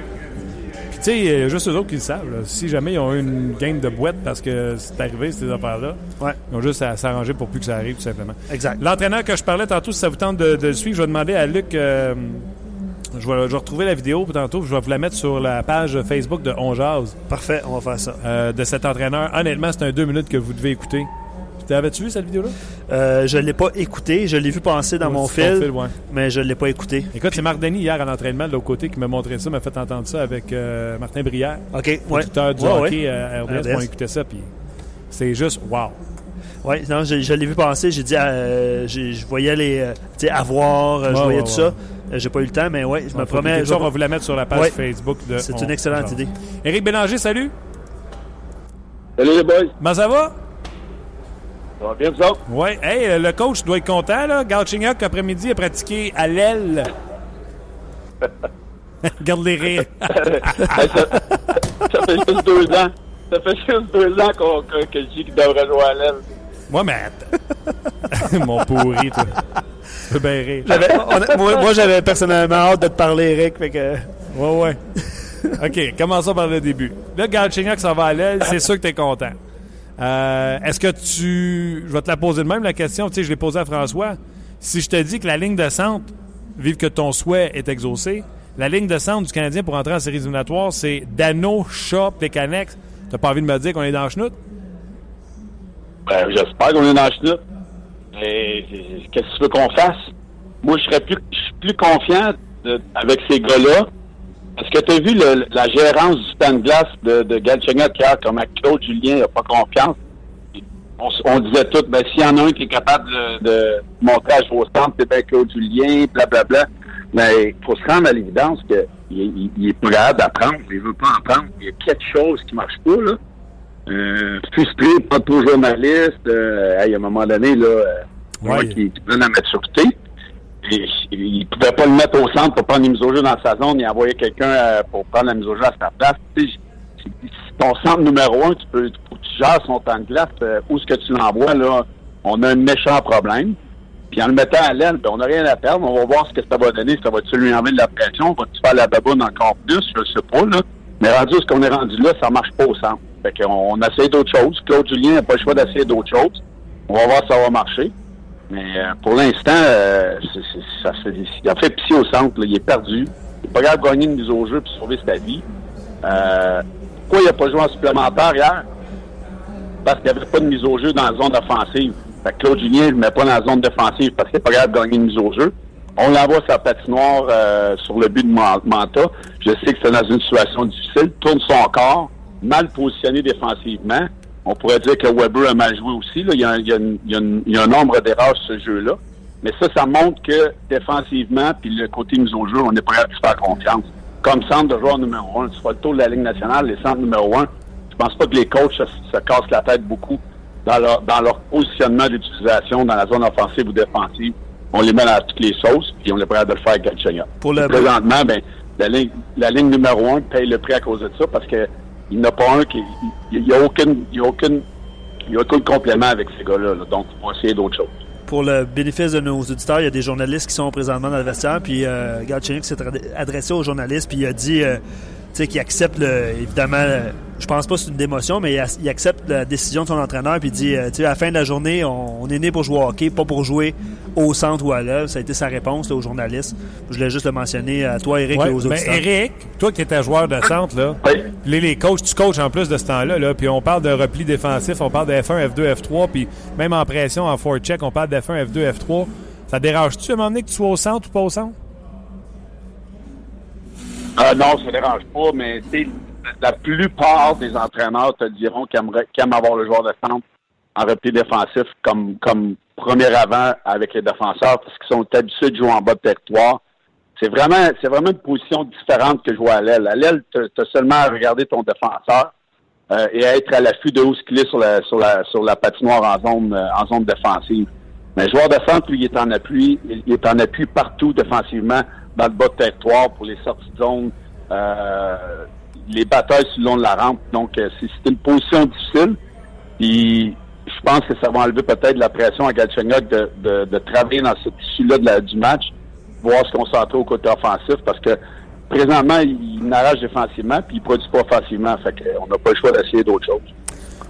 Puis, tu sais, il y a juste eux autres qui le savent. là. Si jamais ils ont eu une game de boîte parce que c'est arrivé, ces affaires-là, Ouais, ils ont juste à s'arranger pour plus que ça arrive, tout simplement. exact. L'entraîneur que je parlais tantôt, si ça vous tente de, de le suivre, je vais demander à Luc. je, vais, je vais retrouver la vidéo tantôt, je vais vous la mettre sur la page Facebook de On Jazz, Parfait, on va faire ça. euh, de cet entraîneur. Honnêtement, c'est un deux minutes que vous devez écouter. T'avais-tu vu cette vidéo-là? Euh, je ne l'ai pas écouté, je l'ai vu passer dans mon fil, ouais. mais je ne l'ai pas écouté. Écoute, c'est Marc Denis hier à l'entraînement de l'autre côté qui m'a montré ça, m'a fait entendre ça avec euh, Martin Brière, OK, ouais. du Ouais, hockey ouais. euh, à RDS. RDS. On écoutait ça, puis c'est juste wow. Ouais, non, je, je l'ai vu passer, j'ai dit, euh, je voyais les, tu sais, avoir, je voyais ouais, tout ouais. ça. J'ai pas eu le temps, mais ouais, je me promets. on va vous la mettre sur la page Ouais. Facebook de C'est une excellente idée. Éric Bélanger, salut. Salut les boys, Comment ça va? Ça va bien vous autres? Oui. Hey, euh, le coach doit être content, là. Galchenyuk, après-midi, a pratiqué à l'aile. Garde les rires. Ça, ça fait juste deux ans. Ça fait juste deux ans qu'on, que, que je dis qu'il devrait jouer à l'aile. Moi, mais. Mon pourri, toi. Tu peux bien rire. J'avais- on a- moi, moi, j'avais personnellement hâte de te parler, Eric. Fait que, Ouais, ouais. OK, commençons par le début. Là, Galchenyuk, ça va à l'aile. C'est sûr que tu es content. Euh, Est-ce que tu... Je vais te la poser de même, la question. Tu sais, je l'ai posée à François. Si je te dis que la ligne de centre, vive que ton souhait est exaucé, la ligne de centre du Canadien pour entrer en séries éliminatoires, c'est Dano, Shaw, Pécanex. T'as pas envie de me dire qu'on est dans le chenoute? Ben, j'espère qu'on est dans le chenoute. Mais qu'est-ce que tu veux qu'on fasse? Moi, je serais plus, plus confiant avec ces gars-là. Parce que tu as vu le- la gérance du stand glace de, de Galchenyuk hier, comme à Claude Julien n'a pas confiance. On, on disait tout, ben, s'il y en a un qui est capable de, de montrer à jouer au centre, c'est bien Claude Julien, blablabla. Mais il faut se rendre à l'évidence qu'il il, il est pas capable d'apprendre, il veut pas apprendre. Il y a quelque chose qui marche pas, là. Euh, frustré, pas trop journaliste. Euh, hey, à un moment donné, là, euh, moi Ouais. qui, qui prenne la maturité. Et, il ne pouvait pas le mettre au centre pour prendre les mises au jeu dans sa zone. Il envoyait quelqu'un euh, pour prendre la mise au jeu à sa place. Tu sais, c'est- c'est ton centre numéro un, tu peux, tu gères son temps de glace. euh, où est-ce que tu l'envoies, là? On a un méchant problème. Puis en le mettant à l'aile, ben, on n'a rien à perdre. On va voir ce que ça va donner. Ça va-tu lui enlever de la pression? Va-tu faire la baboune encore plus? Je ne sais pas, là. Mais rendu ce qu'on est rendu là, ça marche pas au centre. Fait qu'on on essaie d'autres choses. Claude Julien n'a pas le choix d'essayer d'autres choses. On va voir si ça va marcher. Mais euh, pour l'instant, euh, ça se- il a fait pitié au centre. là. Il est perdu. Il n'est pas capable de gagner une mise au jeu et sauver sa vie. Euh, pourquoi il n'a pas joué en supplémentaire hier? Parce qu'il n'y avait pas de mise au jeu dans la zone offensive. Fait que Claude Julien ne le met pas dans la zone défensive parce qu'il n'est pas capable de gagner une mise au jeu. On l'envoie sa patinoire euh, sur le but de Manta. Je sais que c'est dans une situation difficile. Tourne son corps, mal positionné défensivement. On pourrait dire que Weber a mal joué aussi. Là. Il, y a, il, y a il, y a un nombre d'erreurs sur ce jeu-là. Mais ça, ça montre que défensivement, puis le côté mise au jeu, on est prêt à se faire confiance. Comme centre de joueur numéro un, tu fais le tour de la Ligue nationale, les centres numéro un, je pense pas que les coachs se, cassent la tête beaucoup dans leur, dans leur positionnement d'utilisation dans la zone offensive ou défensive. On les met à toutes les sauces, puis on est prêt à le faire avec. Pour le... Présentement, ben, la ligne, la ligne numéro un paye le prix à cause de ça parce que il n'y a pas un qui. Il a aucune. Il y a aucune. Il a aucun complément avec ces gars-là. donc, il faut essayer d'autres choses pour le bénéfice de nos auditeurs, il y a des journalistes qui sont présentement dans le vestiaire, puis euh, s'est adressé aux journalistes, puis il a dit euh, qu'il accepte, le, évidemment, je pense pas que c'est une démotion, mais il, accepte la décision de son entraîneur, puis il dit, euh, à la fin de la journée, on, est né pour jouer au hockey, pas pour jouer au centre ou à l'œuvre. Ça a été sa réponse aux journalistes. Je voulais juste le mentionner à toi, Eric, et aux autres. Eric, toi qui étais joueur de centre, là, les, les coachs, tu coaches en plus de ce temps-là, là, puis on parle de repli défensif, on parle de F1, F2, F3, puis même en pression, en forecheck, on parle de F1, F2, F3. Ça dérange-tu à un moment donné que tu sois au centre ou pas au centre? Euh, non, ça ne dérange pas, mais la plupart des entraîneurs te diront qu'ils aiment avoir le joueur de centre en repli défensif comme, comme premier avant avec les défenseurs parce qu'ils sont habitués de jouer en bas de territoire. C'est vraiment, c'est vraiment une position différente que jouer à l'aile. À l'aile, tu as seulement à regarder ton défenseur euh, et à être à l'affût de où ce qu'il est sur la, sur la, sur la patinoire en zone, euh, en zone défensive. Mais le joueur de centre, lui, il est en appui, il est en appui partout défensivement dans le bas de territoire pour les sorties de zone, euh, les batailles sur le long de la rampe. Donc, euh, c'est une position difficile. Puis, je pense que ça va enlever peut-être la pression à Galchenyuk de, de, de, travailler dans ce tissu-là du match, voir se concentrer au côté offensif, parce que présentement, il, n'arrache défensivement, puis il produit pas offensivement. Fait qu'on n'a pas le choix d'essayer d'autres choses.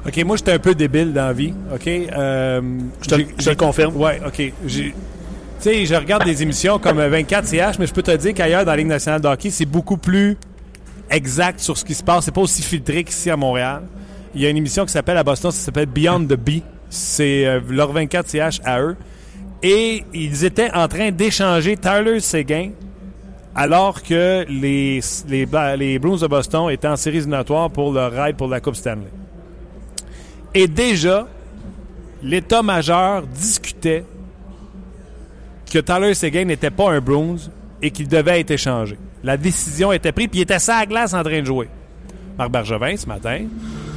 OK, moi, j'étais un peu débile dans la vie. OK? Euh, je, te, je le confirme. Ouais, OK. Tu sais, je regarde des émissions comme 24CH, mais je peux te dire qu'ailleurs, dans la Ligue nationale de hockey, c'est beaucoup plus exact sur ce qui se passe. C'est pas aussi filtré qu'ici à Montréal. Il y a une émission qui s'appelle à Boston, ça s'appelle Beyond the Bee. C'est euh, leur 24CH à eux. Et ils étaient en train d'échanger Tyler Seguin alors que les, les, les Bruins de Boston étaient en série éliminatoire pour leur ride pour la Coupe Stanley. Et déjà, l'état-major discutait que Tyler Seguin n'était pas un Bruins et qu'il devait être échangé. La décision était prise, puis il était ça à glace en train de jouer. Marc Bergevin, ce matin,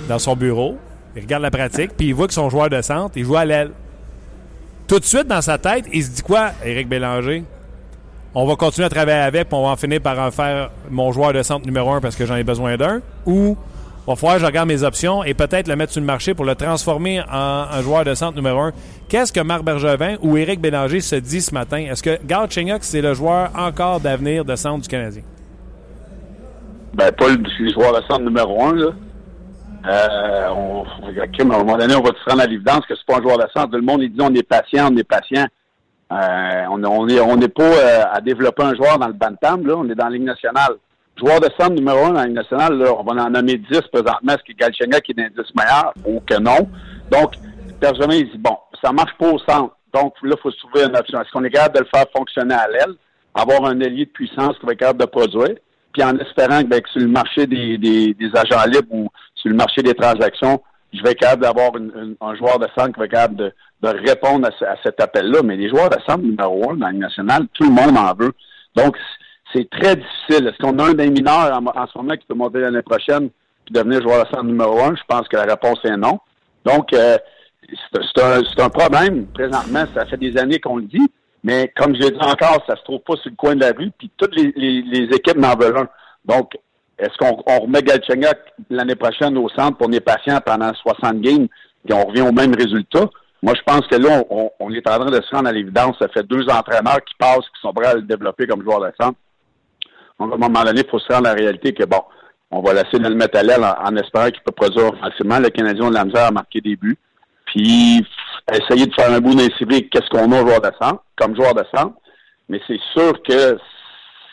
dans son bureau. Il regarde la pratique, puis il voit que son joueur de centre, il joue à l'aile. Tout de suite, dans sa tête, il se dit quoi, Éric Bélanger? On va continuer à travailler avec, puis on va en finir par en faire mon joueur de centre numéro un parce que j'en ai besoin d'un. Ou, va falloir que je regarde mes options et peut-être le mettre sur le marché pour le transformer en un joueur de centre numéro un. Qu'est-ce que Marc Bergevin ou Éric Bélanger se dit ce matin? Est-ce que Gard c'est le joueur encore d'avenir de centre du Canadien? Ben, pas le joueur de centre numéro un, là. Euh, on, à un moment donné, on va se rendre à l'évidence que c'est pas un joueur de centre. Le monde, dit on est patient, on est patient. Euh, on n'est on est pas euh, à développer un joueur dans le Bantam, là, on est dans la Ligue nationale. Joueur de centre numéro un dans la nationale, là, on va en nommer 10 présentement. Est-ce que Galchenyuk qui est l'indice meilleur ou que non? Donc, Bergevin, il dit, bon, ça marche pas au centre. Donc, là, il faut se trouver une option. Est-ce qu'on est capable de le faire fonctionner à l'aile, avoir un allié de puissance qui va être capable de produire? puis en espérant ben, que, sur le marché des, des, agents libres ou sur le marché des transactions, je vais être capable d'avoir un joueur de centre qui va être capable de, de répondre à, cet appel-là. Mais les joueurs de centre numéro un dans le national, tout le monde en veut. Donc, c'est très difficile. Est-ce qu'on a un des mineurs en, ce moment qui peut monter l'année prochaine puis devenir joueur de centre numéro un? Je pense que la réponse est non. Donc, euh, c'est un, un, problème présentement. Ça fait des années qu'on le dit. Mais comme je l'ai dit encore, ça se trouve pas sur le coin de la rue, puis toutes les, les, équipes n'en veulent un. Donc, est-ce qu'on on remet Galchenyuk l'année prochaine au centre pour les patients pendant 60 games, et on revient au même résultat? Moi, je pense que là, on, on est en train de se rendre à l'évidence. Ça fait deux entraîneurs qui passent, qui sont prêts à le développer comme joueur de centre. Donc, à un moment donné, il faut se rendre à la réalité que, bon, on va laisser le mettre à l'aile en, espérant qu'il peut produire facilement. Le Canadien de la misère à marquer des buts. Puis, essayer de faire un bout d'incivique, qu'est-ce qu'on a joueur de centre, comme joueur de centre. Mais c'est sûr que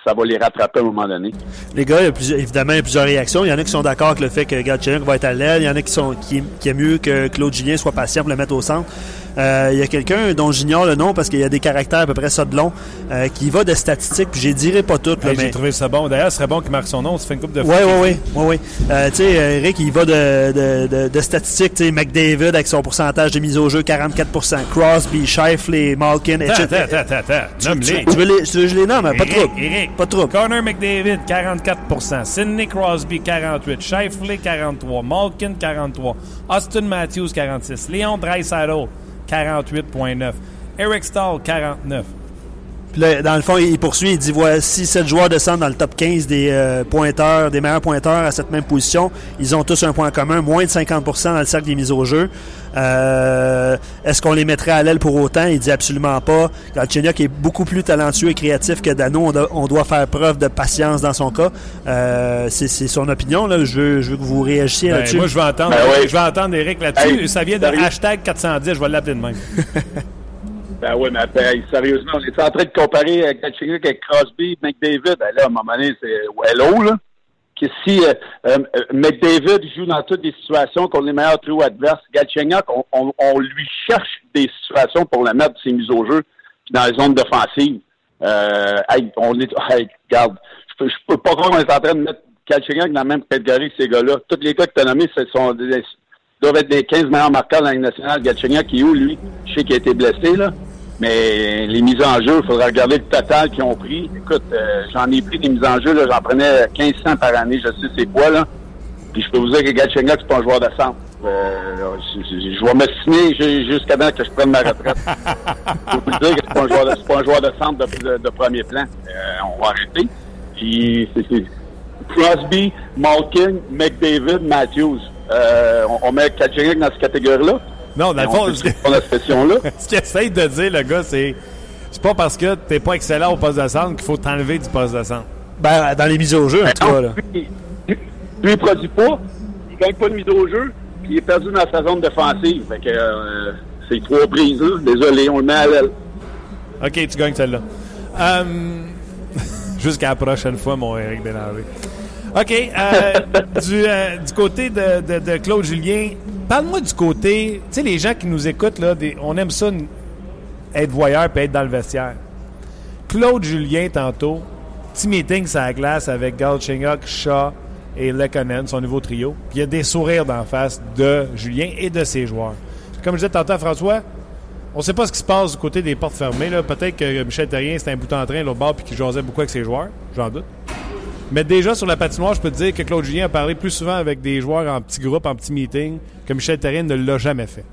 ça va les rattraper à un moment donné. Les gars, il y a plusieurs, évidemment, il y a plusieurs réactions. Il y en a qui sont d'accord avec le fait que Gatchenuk va être à l'aile. Il y en a qui sont qui, qui aiment mieux que Claude Julien soit patient pour le mettre au centre. Euh, il y a quelqu'un dont j'ignore le nom parce qu'il y a des caractères à peu près ça de long, euh, qui va de statistiques, puis je dirai pas toutes. là, Hey, mais... J'ai trouvé ça bon. D'ailleurs, ce serait bon qu'il marque son nom. Ça fait une coupe de Oui, oui, oui. oui, oui. Tu sais, euh, Eric, il va de, de, de, de statistiques. Tu sais, McDavid avec son pourcentage de mise au jeu, 44% Crosby, Shifley, Malkin, etc. Attends, attends, attends. Tu, Nomme-les. tu veux les, tu veux que je les nomme? Pas de Eric, trouble. Eric. Pas de trouble. Connor McDavid, 44% Sidney Crosby, 48 Shifley, 43 Malkin, 43 Austin Matthews, 46 Léon Draisaitl, 48,9 Eric Stahl, 49 Puis là, dans le fond, il poursuit, il dit voici sept joueurs descendent dans le top 15 des euh, pointeurs, des meilleurs pointeurs à cette même position. Ils ont tous un point commun, moins de 50% dans le cercle des mises au jeu. Euh, Est-ce qu'on les mettrait à l'aile pour autant? Il dit absolument pas. Galchenyuk est beaucoup plus talentueux et créatif que Dano. On, do- on doit faire preuve de patience dans son cas. Euh, C'est c'est son opinion. Là. Je, veux, je veux que vous réagissiez Ben, là-dessus. Moi, je vais entendre, Ben oui. je vais entendre Eric là-dessus. Hey, ça vient de hashtag 410. Je vais l'appeler de même. Ben oui, mais attends, hey, sérieusement, on est en train de comparer euh, Galchenyuk avec Crosby, McDavid. Ben là, à un moment donné, c'est hello, là. Que si euh, euh, McDavid joue dans toutes les situations contre les meilleurs trios adverses, Galchenyuk, on, lui cherche des situations pour le mettre ses mises au jeu dans les zones défensives. Euh, hey, on est, hey, regarde, je peux, peux pas croire qu'on est en train de mettre Galchenyuk dans la même catégorie que ces gars-là. Tous les gars que tu as nommés, ce doivent être des 15 meilleurs marqueurs dans la Ligue nationale. Galchenyuk, qui est où, lui? Je sais qu'il a été blessé, là. Mais les mises en jeu, il faudra regarder le total qu'ils ont pris. Écoute, euh, j'en ai pris des mises en jeu, là, j'en prenais 1500 par année, je sais c'est quoi, là. Puis je peux vous dire que Galchenyuk, c'est pas un joueur de centre. Euh, je, je- je vais m'estimer ju- jusqu'à temps que je prenne ma retraite. je peux vous dire que c'est pas un joueur de, pas un joueur de centre de, de- de premier plan. Euh, on va arrêter. Puis c'est, Crosby, Malkin, McDavid, Matthews. On, on met Galchenyuk dans cette catégorie-là. Non, dans le On fond, peut ce qu'il essaye de dire, le gars, c'est. C'est pas parce que t'es pas excellent au poste de centre qu'il faut t'enlever du poste de centre. Ben, dans les mises au jeu, en tout cas. Là. Lui, lui, lui, il produit pas, il gagne pas de mise au jeu, puis il est perdu dans sa zone défensive. Fait que euh, c'est trois prises, là. Désolé, on le met à l'aile. OK, tu gagnes celle-là. Euh, Jusqu'à la prochaine fois, mon Eric Bélanger. OK, euh, du, euh, du côté de, de- de Claude Julien, parle-moi du côté... Tu sais, les gens qui nous écoutent, là, on aime ça, être voyeur puis être dans le vestiaire. Claude Julien, tantôt, petit meeting sur la glace avec Galchenyuk, Shaw et Lekonen, son nouveau trio. Puis il y a des sourires d'en face de Julien et de ses joueurs. Comme je disais tantôt à François, on sait pas ce qui se passe du côté des portes fermées. Peut-être que Michel Terrien, c'était un bout en train l'autre bord puis qu'il jasait beaucoup avec ses joueurs. J'en doute. Mais déjà, sur la patinoire, je peux te dire que Claude Julien a parlé plus souvent avec des joueurs en petits groupes, en petits meetings, que Michel Terrien ne l'a jamais fait.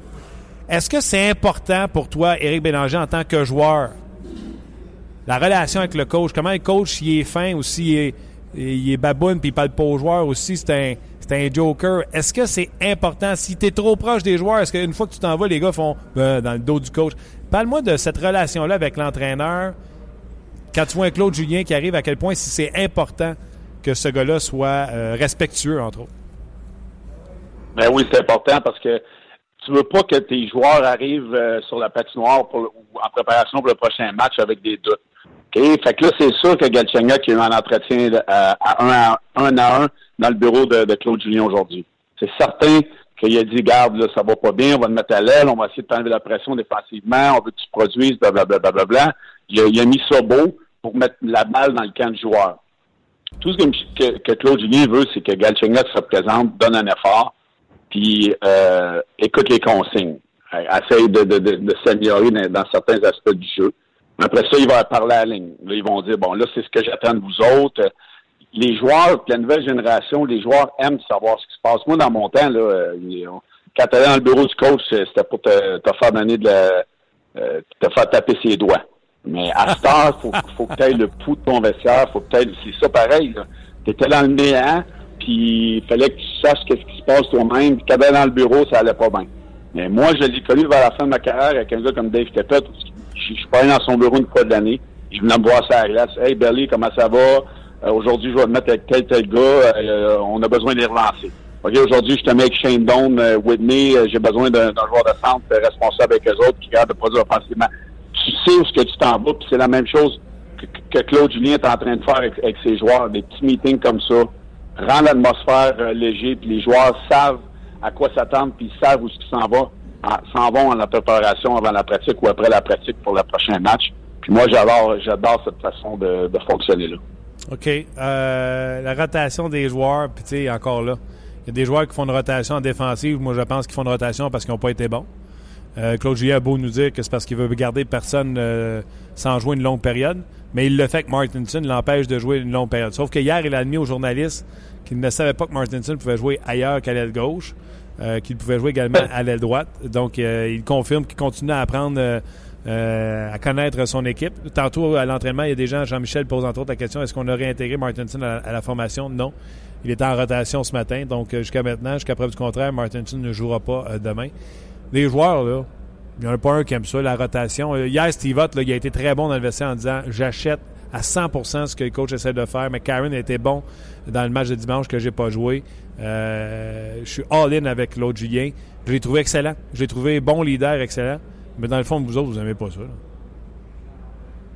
Est-ce que c'est important pour toi, Éric Bélanger, en tant que joueur, la relation avec le coach, comment le coach il est fin ou s'il est, il est baboune puis il parle pas aux joueurs aussi, c'est un, c'est un joker? Est-ce que c'est important? Si tu es trop proche des joueurs, est-ce qu'une fois que tu t'en vas, les gars font Ben, dans le dos du coach? Parle-moi de cette relation-là avec l'entraîneur. Quand tu vois un Claude Julien qui arrive, à quel point si c'est important que ce gars-là soit euh, respectueux, entre autres. Ben oui, c'est important parce que tu veux pas que tes joueurs arrivent euh, sur la patinoire pour, le- en préparation pour le prochain match avec des doutes. Fait que là, c'est sûr que Galchenyuk qui a eu un entretien à, un, à un dans le bureau de, de Claude Julien aujourd'hui. C'est certain qu'il a dit, garde, là, ça va pas bien, on va te mettre à l'aile, on va essayer de t'enlever la pression défensivement, on veut que tu produises, blablabla. Bla, bla, bla, bla. Il, il a mis ça beau pour mettre la balle dans le camp du joueur. Tout ce que, Claude Julien veut, c'est que Galchenyuk se représente, donne un effort, puis euh, écoute les consignes. Euh, Essaye de, de, de, s'améliorer dans, certains aspects du jeu. Après ça, il va parler à la ligne. Là, ils vont dire, bon, là, c'est ce que j'attends de vous autres. Les joueurs, la nouvelle génération, les joueurs aiment savoir ce qui se passe. Moi, dans mon temps, là, euh, quand tu allais dans le bureau du coach, c'était pour te faire donner de la, euh, te faire taper ses doigts. Mais à cette heure, faut, faut que tu le pouls de ton vestiaire, faut que c'est ça pareil. Tu étais dans le néant, puis il fallait que tu saches qu'est-ce qui se passe toi-même. Puis quand dans le bureau, ça allait pas bien. Mais moi, je l'ai connu vers la fin de ma carrière avec un gars comme Dave Tepet. Je suis pas allé dans son bureau une fois de l'année. Je venais me voir ça à la glace. Hey, Belly, comment ça va? Euh, aujourd'hui, je vais te mettre avec tel, tel gars. Euh, on a besoin de les relancer. OK, aujourd'hui, je te mets avec Shane Doan, euh, Whitney. Euh, J'ai besoin d'un d'un joueur de centre euh, responsable avec eux autres qui garde de produire offensivement. Tu sais où ce que tu t'en vas, puis c'est la même chose que, Claude Julien est en train de faire avec, ses joueurs. Des petits meetings comme ça. Rend l'atmosphère euh, léger, puis les joueurs savent à quoi s'attendre, puis ils savent où qui s'en va. s'en vont en la préparation avant la pratique ou après la pratique pour le prochain match. Puis moi, j'adore, j'adore cette façon de, fonctionner là. OK. Euh, la rotation des joueurs, puis tu sais, encore là, il y a des joueurs qui font une rotation en défensive. Moi, je pense qu'ils font une rotation parce qu'ils n'ont pas été bons. Euh, Claude Julien a beau nous dire que c'est parce qu'il veut garder personne euh, sans jouer une longue période, mais il le fait que Martinson l'empêche de jouer une longue période. Sauf que hier, il a admis aux journalistes qu'il ne savait pas que Martinson pouvait jouer ailleurs qu'à l'aile gauche, euh, qu'il pouvait jouer également à l'aile droite. Donc, il confirme qu'il continue à apprendre à connaître son équipe. Tantôt, à l'entraînement, il y a des gens, Jean-Michel pose entre autres la question est-ce qu'on a réintégré Martinson à, la formation? Non. Il était en rotation ce matin. Donc, jusqu'à maintenant, jusqu'à preuve du contraire, Martinson ne jouera pas demain les joueurs, là, il n'y en a pas un qui aime ça, la rotation. Euh, hier, Steve Ott, il a été très bon dans le vestiaire en disant j'achète à 100% ce que le coach essaie de faire. Mais Karen a été bon dans le match de dimanche que j'ai pas joué. Euh, je suis all-in avec l'autre Julien. Je l'ai trouvé excellent. Je l'ai trouvé bon leader, excellent. Mais dans le fond, vous autres, vous n'aimez pas ça.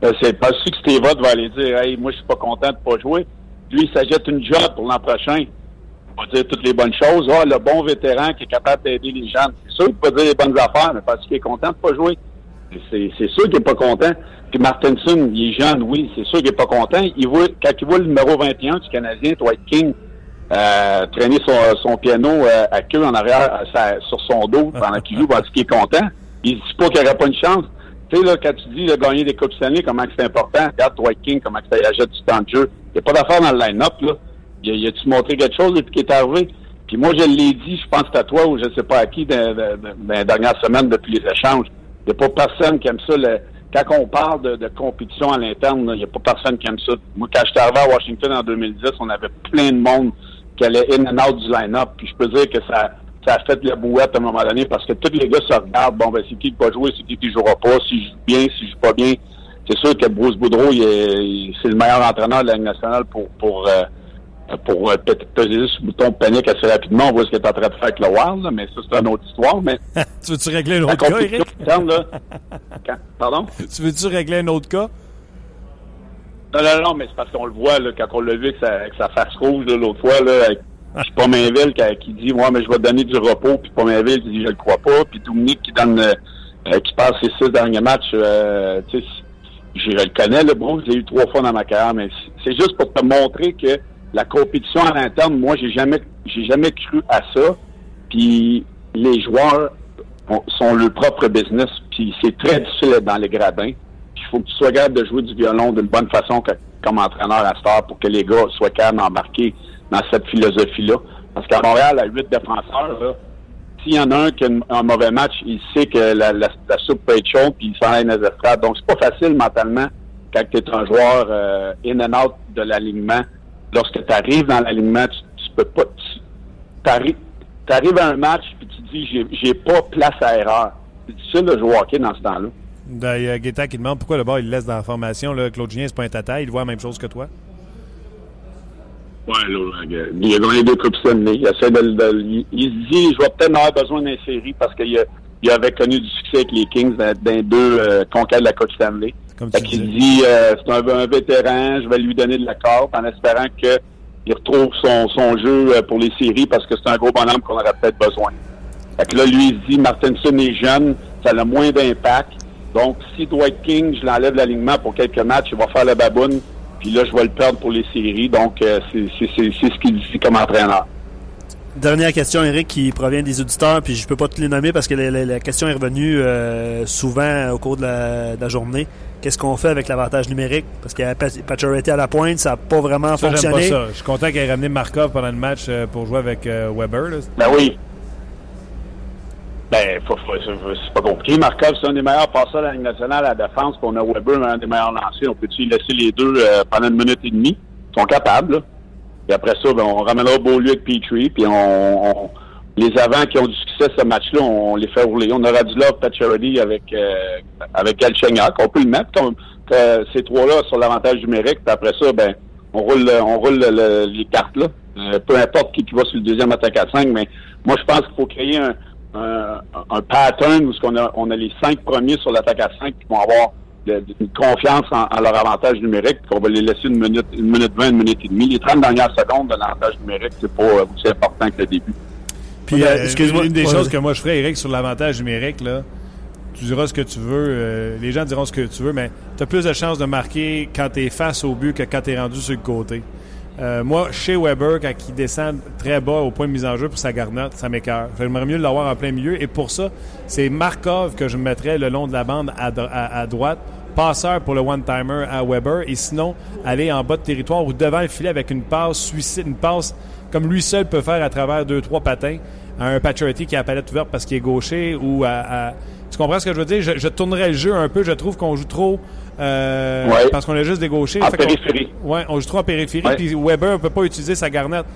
Euh, c'est pas sûr que Steve Ott va aller dire Hey, moi, je suis pas content de pas jouer. Lui, il s'ajoute une job pour l'an prochain va dire toutes les bonnes choses. Ah, le bon vétéran qui est capable d'aider les gens. Sûr qu'il peut dire les bonnes affaires, mais parce qu'il est content de pas jouer. C'est, sûr qu'il est pas content. Puis Martinson, il est jeune, oui, c'est sûr qu'il est pas content. Il voit, quand il voit le numéro 21 du Canadien, Dwight King, euh, traîner son, piano euh, à queue en arrière sur son dos pendant qu'il joue parce qu'il est content. Il dit pas qu'il n'y aurait pas une chance. Tu sais, là, quand tu dis de gagner des Coupes Stanley, comment c'est important, regarde Dwight King, comment ça ajoute du temps de jeu. Il n'y a pas d'affaire dans le line-up, là. Y a-tu montré quelque chose depuis qu'il est arrivé? Puis moi, je l'ai dit, je pense que à toi ou je ne sais pas à qui dans, les dernières semaines depuis les échanges. Il n'y a pas personne qui aime ça. quand on parle de, compétition à l'interne, il n'y a pas personne qui aime ça. Moi, quand j'étais arrivé à Washington en 2010, on avait plein de monde qui allait in and out du line-up. Puis je peux dire que ça, ça a fait de la bouette à un moment donné parce que tous les gars se regardent. Bon, ben, c'est qui qui va jouer, c'est qui qui jouera pas, si je joue bien, si je joue pas bien. C'est sûr que Bruce Boudreau, c'est le meilleur entraîneur de la Ligue nationale pour, pour euh, pour euh, peut-être peser le bouton de panique assez rapidement, on voit ce qu'il est en train de faire avec le Wild, mais ça, c'est une autre histoire. Mais tu veux-tu régler un autre cas, Eric? pardon? Tu veux-tu régler un autre cas? Non, non, non, mais c'est parce qu'on le voit, là, quand on l'a vu avec sa, avec sa face rouge l'autre fois, là, avec Pomainville qui, qui dit Ouais, mais je vais te donner du repos, puis Pomainville qui dit Je le crois pas, puis Dominique qui donne euh, qui passe ses six derniers matchs, euh, je le connais, le Bruce, je l'ai eu trois fois dans ma carrière, mais c'est juste pour te montrer que la compétition à l'interne, moi, j'ai jamais, j'ai jamais cru à ça. Puis les joueurs sont leur propre business, puis c'est très difficile d'être dans les gradins. Il faut que tu sois capable de jouer du violon d'une bonne façon comme entraîneur à Star pour que les gars soient capables d'embarquer dans cette philosophie-là. Parce qu'à Montréal, à huit défenseurs, s'il y en a un qui a un mauvais match, il sait que la, soupe peut être chaude, puis il s'en aille dans les estrades. Donc, c'est pas facile mentalement quand tu es un joueur euh, in and out de l'alignement lorsque tu arrives dans l'alignement, tu, peux pas. Tu arrives, à un match puis tu dis j'ai pas place à erreur. C'est difficile de jouer hockey dans ce temps-là. Ben, il y a Guetta qui demande pourquoi le bas il laisse dans la formation. Là, Claude Julien, c'est pas un tata, il voit la même chose que toi. Ouais, là, il a gagné deux Coupes Stanley. Il essaie de, il, se dit je vais peut-être avoir besoin d'une série parce qu'il il avait connu du succès avec les Kings dans, deux euh, conquêtes de la Coupe Stanley. Comme fait qu'il dit, euh, c'est un, vétéran, je vais lui donner de la carte en espérant qu'il retrouve son, son jeu euh, pour les séries parce que c'est un gros bonhomme qu'on aurait peut-être besoin. Fait que là, lui, il dit, Martinson est jeune, ça a moins d'impact. Donc, si Dwight King, je l'enlève l'alignement pour quelques matchs, il va faire la baboune, puis là, je vais le perdre pour les séries. Donc, euh, c'est ce qu'il dit comme entraîneur. Dernière question, Eric, qui provient des auditeurs, puis je peux pas te les nommer parce que la, question est revenue souvent au cours de la journée. Qu'est-ce qu'on fait avec l'avantage numérique? Parce qu'il y a Pacioretty à la pointe, ça n'a pas vraiment fonctionné. Pas ça. Je suis content qu'il ait ramené Markov pendant le match euh, pour jouer avec euh, Weber. Ben oui. Ben, c'est pas compliqué. Markov, c'est un des meilleurs passeurs de la Ligue nationale à la défense, puis on a Weber, un des meilleurs lancers. On peut-tu laisser les deux euh, pendant une minute et demie? Ils sont capables. Là. Et après ça, ben, on ramènera Beaulieu avec Petrie, puis on les avants qui ont du succès ce match-là, on les fait rouler. On aura du love Charity avec euh, avec. On peut le mettre comme euh, ces trois-là sur l'avantage numérique. Puis après ça, ben on roule on roule les cartes là. Euh, peu importe qui, qui va sur le deuxième attaque à 5, mais moi je pense qu'il faut créer un, un, pattern où on a, on a les cinq premiers sur l'attaque à 5 qui vont avoir une confiance en, leur avantage numérique, qu'on va les laisser une minute, une minute vingt, une minute et demie. Les 30 dernières secondes de l'avantage numérique, c'est pas aussi important que le début. Puis, Ben, euh, excuse-moi. Une des Ouais, choses que moi je ferais, Eric, sur l'avantage numérique, là, tu diras ce que tu veux, euh, les gens diront ce que tu veux, mais tu as plus de chances de marquer quand tu es face au but que quand tu es rendu sur le côté. Euh, moi, chez Weber, quand il descend très bas au point de mise en jeu pour sa garnotte, ça m'écœure. J'aimerais mieux l'avoir en plein milieu. Et pour ça, c'est Markov que je mettrais le long de la bande à, à- à droite. Passeur pour le one-timer à Weber. Et sinon, aller en bas de territoire ou devant le filet avec une passe suicide, une passe comme lui seul peut faire à travers deux, trois patins à un Pacioretty qui a la palette ouverte parce qu'il est gaucher ou à, à- Tu comprends ce que je veux dire? Je, je tournerais le jeu un peu. Je trouve qu'on joue trop euh, Ouais. parce qu'on est juste des gauchers. En périphérie. Ouais, on joue trop en périphérie. Puis Weber ne peut pas utiliser sa garnette.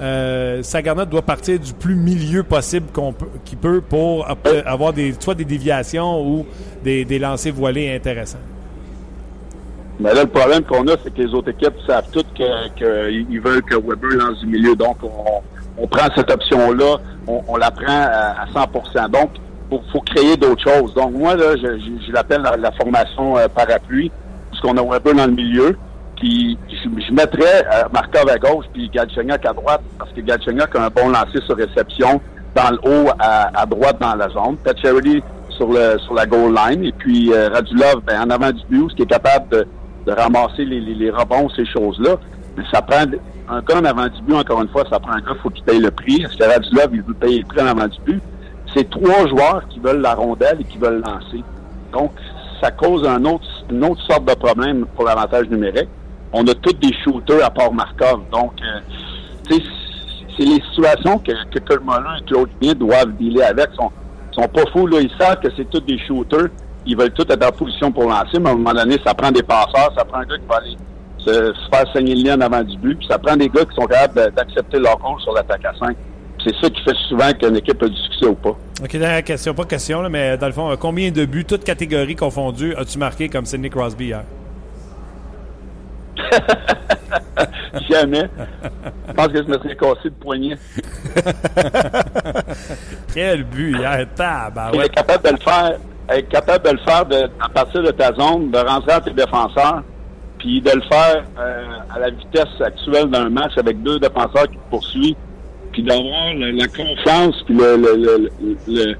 Euh, sa garnette doit partir du plus milieu possible qu'on peut, qu'il peut pour ap- avoir des, soit des déviations ou des, des lancers voilés intéressants. Mais là, le problème qu'on a, c'est que les autres équipes savent toutes qu'ils veulent que Weber lance du milieu. Donc, on, on prend cette option-là, on, on la prend à, à 100 Donc, faut, faut créer d'autres choses. Donc, moi, là, je, l'appelle la, formation euh, parapluie, puisqu'on a Weber dans le milieu. Puis, je, mettrais euh, Markov à gauche, puis Galchenyuk à droite, parce que Galchenyuk a un bon lancer sur réception dans le haut à, droite dans la zone. Charity sur la goal line. Et puis euh, Radulov ben, en avant du but, ce qui est capable de, ramasser les rebonds, ces choses-là. Mais ça prend un gars en avant du but, encore une fois, ça prend un gars, faut qu'il paye le prix. Est-ce que Radulov, il veut payer le prix en avant du but? C'est trois joueurs qui veulent la rondelle et qui veulent lancer. Donc, ça cause une autre sorte de problème pour l'avantage numérique. On a tous des shooters à part Markov. Donc, euh, c'est les situations que, que Muller et Claude Bien doivent dealer avec. Ils sont, sont pas fous, là. Ils savent que c'est tous des shooters. Ils veulent tous être en position pour lancer, mais à un moment donné, ça prend des passeurs, ça prend un gars qui va aller se, faire saigner le lien en avant du but, puis ça prend des gars qui sont capables d'accepter leur rôle sur l'attaque à 5. C'est ça qui fait souvent qu'une équipe a du succès ou pas. OK, dernière question. Pas question, là, mais dans le fond, combien de buts, toutes catégories confondues, as-tu marqué comme Sidney Crosby hier? Jamais. Je pense que je me serais cassé le poignet. Quel but hier! Il Tabarouette. est capable de le faire, être capable de le faire de- à partir de ta zone, de rentrer à tes défenseurs, puis de le faire euh, à la vitesse actuelle d'un match avec deux défenseurs qui te poursuivent, puis d'avoir la confiance, puis le, le, le, le,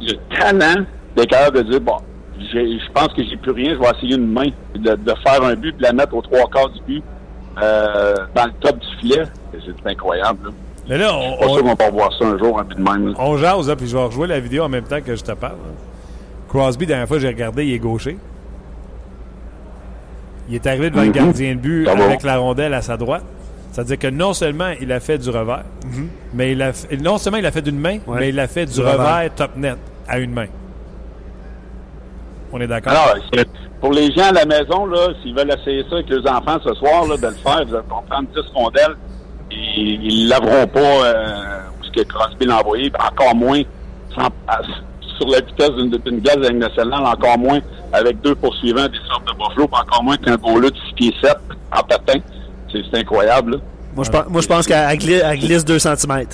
le talent d'être capable de dire, bon, je pense que j'ai plus rien, je vais essayer une main, de, de faire un but, de la mettre aux trois quarts du but, euh, dans le top du filet. C'est incroyable. Là. Mais là, Je suis on, pas sûr on, qu'on va voir ça un jour, un but de même. là. on jase, là, puis je vais rejouer la vidéo en même temps que je te parle. là. Crosby, dernière fois que j'ai regardé, il est gaucher. Il est arrivé devant le Mhm. gardien de but avec la rondelle à sa droite. C'est-à-dire que non seulement il a fait du revers, mais il a fait- non seulement il a fait d'une main, Ouais. mais il a fait du, Du revers. revers. top net à une main. On est d'accord? Alors, pour les gens à la maison, là, s'ils veulent essayer ça avec les enfants ce soir, là, de le faire, vous allez comprendre 10 rondelles et ils ne laveront pas euh, où ce que Crosby l'a envoyé, puis encore moins sans- à- sur la vitesse d'une gaz de nationale, encore moins avec deux poursuivants des sortes de Buffalo, puis encore moins qu'un goal de 6 pieds 7 en patin. C'est incroyable. Là. Moi, je pense, moi, je pense qu'elle glisse, elle glisse 2 cm.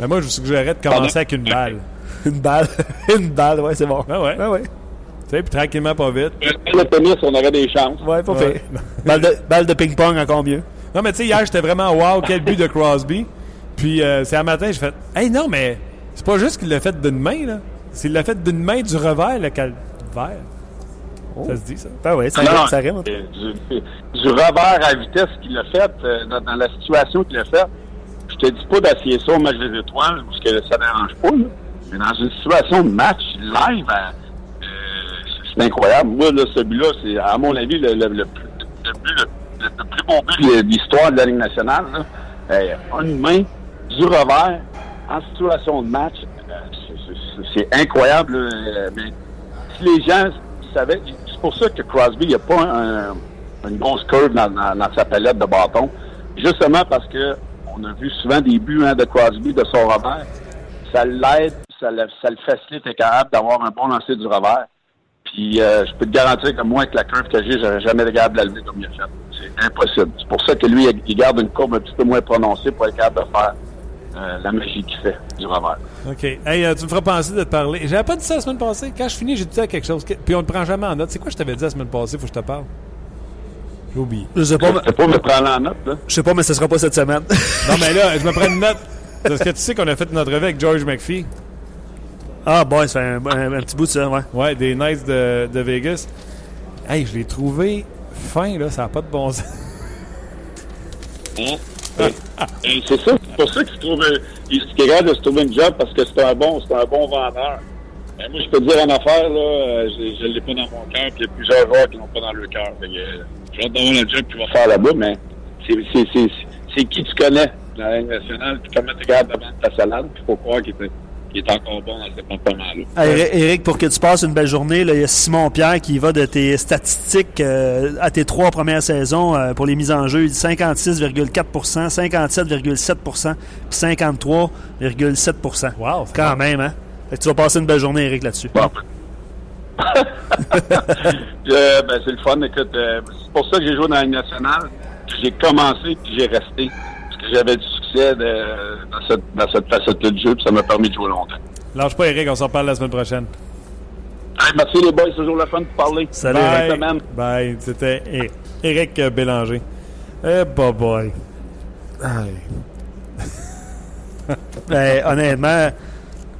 Mais moi, je vous suggérerais de commencer avec une balle. Une balle. une balle, ouais, c'est bon. Ah ouais. Ah ouais. Tu sais, puis tranquillement, pas vite. Le tennis, on aurait des chances. Ouais, pas Ouais. fait. Balle de, balle de ping-pong, encore mieux. Non, mais tu sais, hier, j'étais vraiment wow, quel but de Crosby. Puis euh, c'est un matin, j'ai fait Hey, non, mais c'est pas juste qu'il l'a fait d'une main, là. C'est qu'il l'a fait d'une main du revers, le calvaire. Ça se dit, ça? Ah ouais, ça, Non, rime, ça rime. en tout du, du revers à vitesse qu'il a fait, euh, dans, dans la situation qu'il a fait, je te dis pas d'essayer ça au match des étoiles, parce que ça dérange pas, là. mais dans une situation de match live, euh, c'est incroyable. Moi, là, ce but-là, c'est, à mon avis, le, le, le, plus- le but, plus beau but de l'histoire de la Ligue nationale. Là. Euh, une main, du revers, en situation de match, c'est- incroyable. mais si les gens savaient, c'est pour ça que Crosby, il n'y a pas un- une grosse curve dans, sa palette de bâtons. Justement parce que on a vu souvent des buts hein, de Crosby de son revers. Ça l'aide, ça le, facilite, est capable d'avoir un bon lancer du revers. Puis euh, je peux te garantir que moi, avec la curve que j'ai, j'aurais jamais été capable de la comme il a fait. C'est impossible. C'est pour ça que lui, il garde une courbe un petit peu moins prononcée pour être capable de faire euh, la magie qu'il fait du. OK. Hey, euh, tu me feras penser de te parler. J'avais pas dit ça la semaine passée. Quand je finis, j'ai dit ça à quelque chose. que- Puis on ne prend jamais en note. C'est quoi je t'avais dit la semaine passée? Faut que je te parle. J'ai oublié. Je sais pas, Je sais pas me prendre en note, là. je sais pas, mais ce sera pas cette semaine. Non, mais là, je me prends une note. Est-ce que tu sais qu'on a fait notre revue avec George McPhee? Ah, boy, ça fait un, un- un petit bout de ça, ouais. Ouais, des Knights de, de Vegas. Hey, je l'ai trouvé fin, là, ça n'a pas de bon sens. C'est ça, c'est pour ça qu'il se trouve, il est capable de se trouver une job parce que c'est un bon, c'est un bon vendeur. Mais moi, je peux te dire en affaire, là, euh, je ne l'ai pas dans mon cœur, puis il y a plusieurs joueurs qui l'ont pas dans leur cœur. J'ai hâte d'avoir le job qu'il va faire là-bas, mais c'est, qui tu connais dans la Ligue nationale, puis comment tu regardes devant ta salade, puis faut croire qu'il est, qu'il est encore bon dans ce comportement-là. Hey, Éric- pour que tu passes une belle journée, là, il y a Simon Pierre qui va de tes statistiques euh, à tes trois premières saisons euh, pour les mises en jeu. Il dit 56,4% 57,7% puis 53,7% Wow, Quand même, hein? Fait que tu vas passer une belle journée, Éric, là-dessus. Bon. Euh, ben, c'est le fun. Écoute, euh, c'est pour ça que j'ai joué dans la Ligue nationale. puis J'ai commencé puis j'ai resté. Parce que j'avais du succès de- dans cette, dans cette facette de jeu, puis ça m'a permis de jouer longtemps. Lâche pas, Eric, on s'en parle la semaine prochaine. Hey, merci les boys, c'est toujours le fun de parler. Salut, Éric. semaine. Bye. C'était É- Éric Bélanger. Eh, bah boy. Aïe. Ben, honnêtement,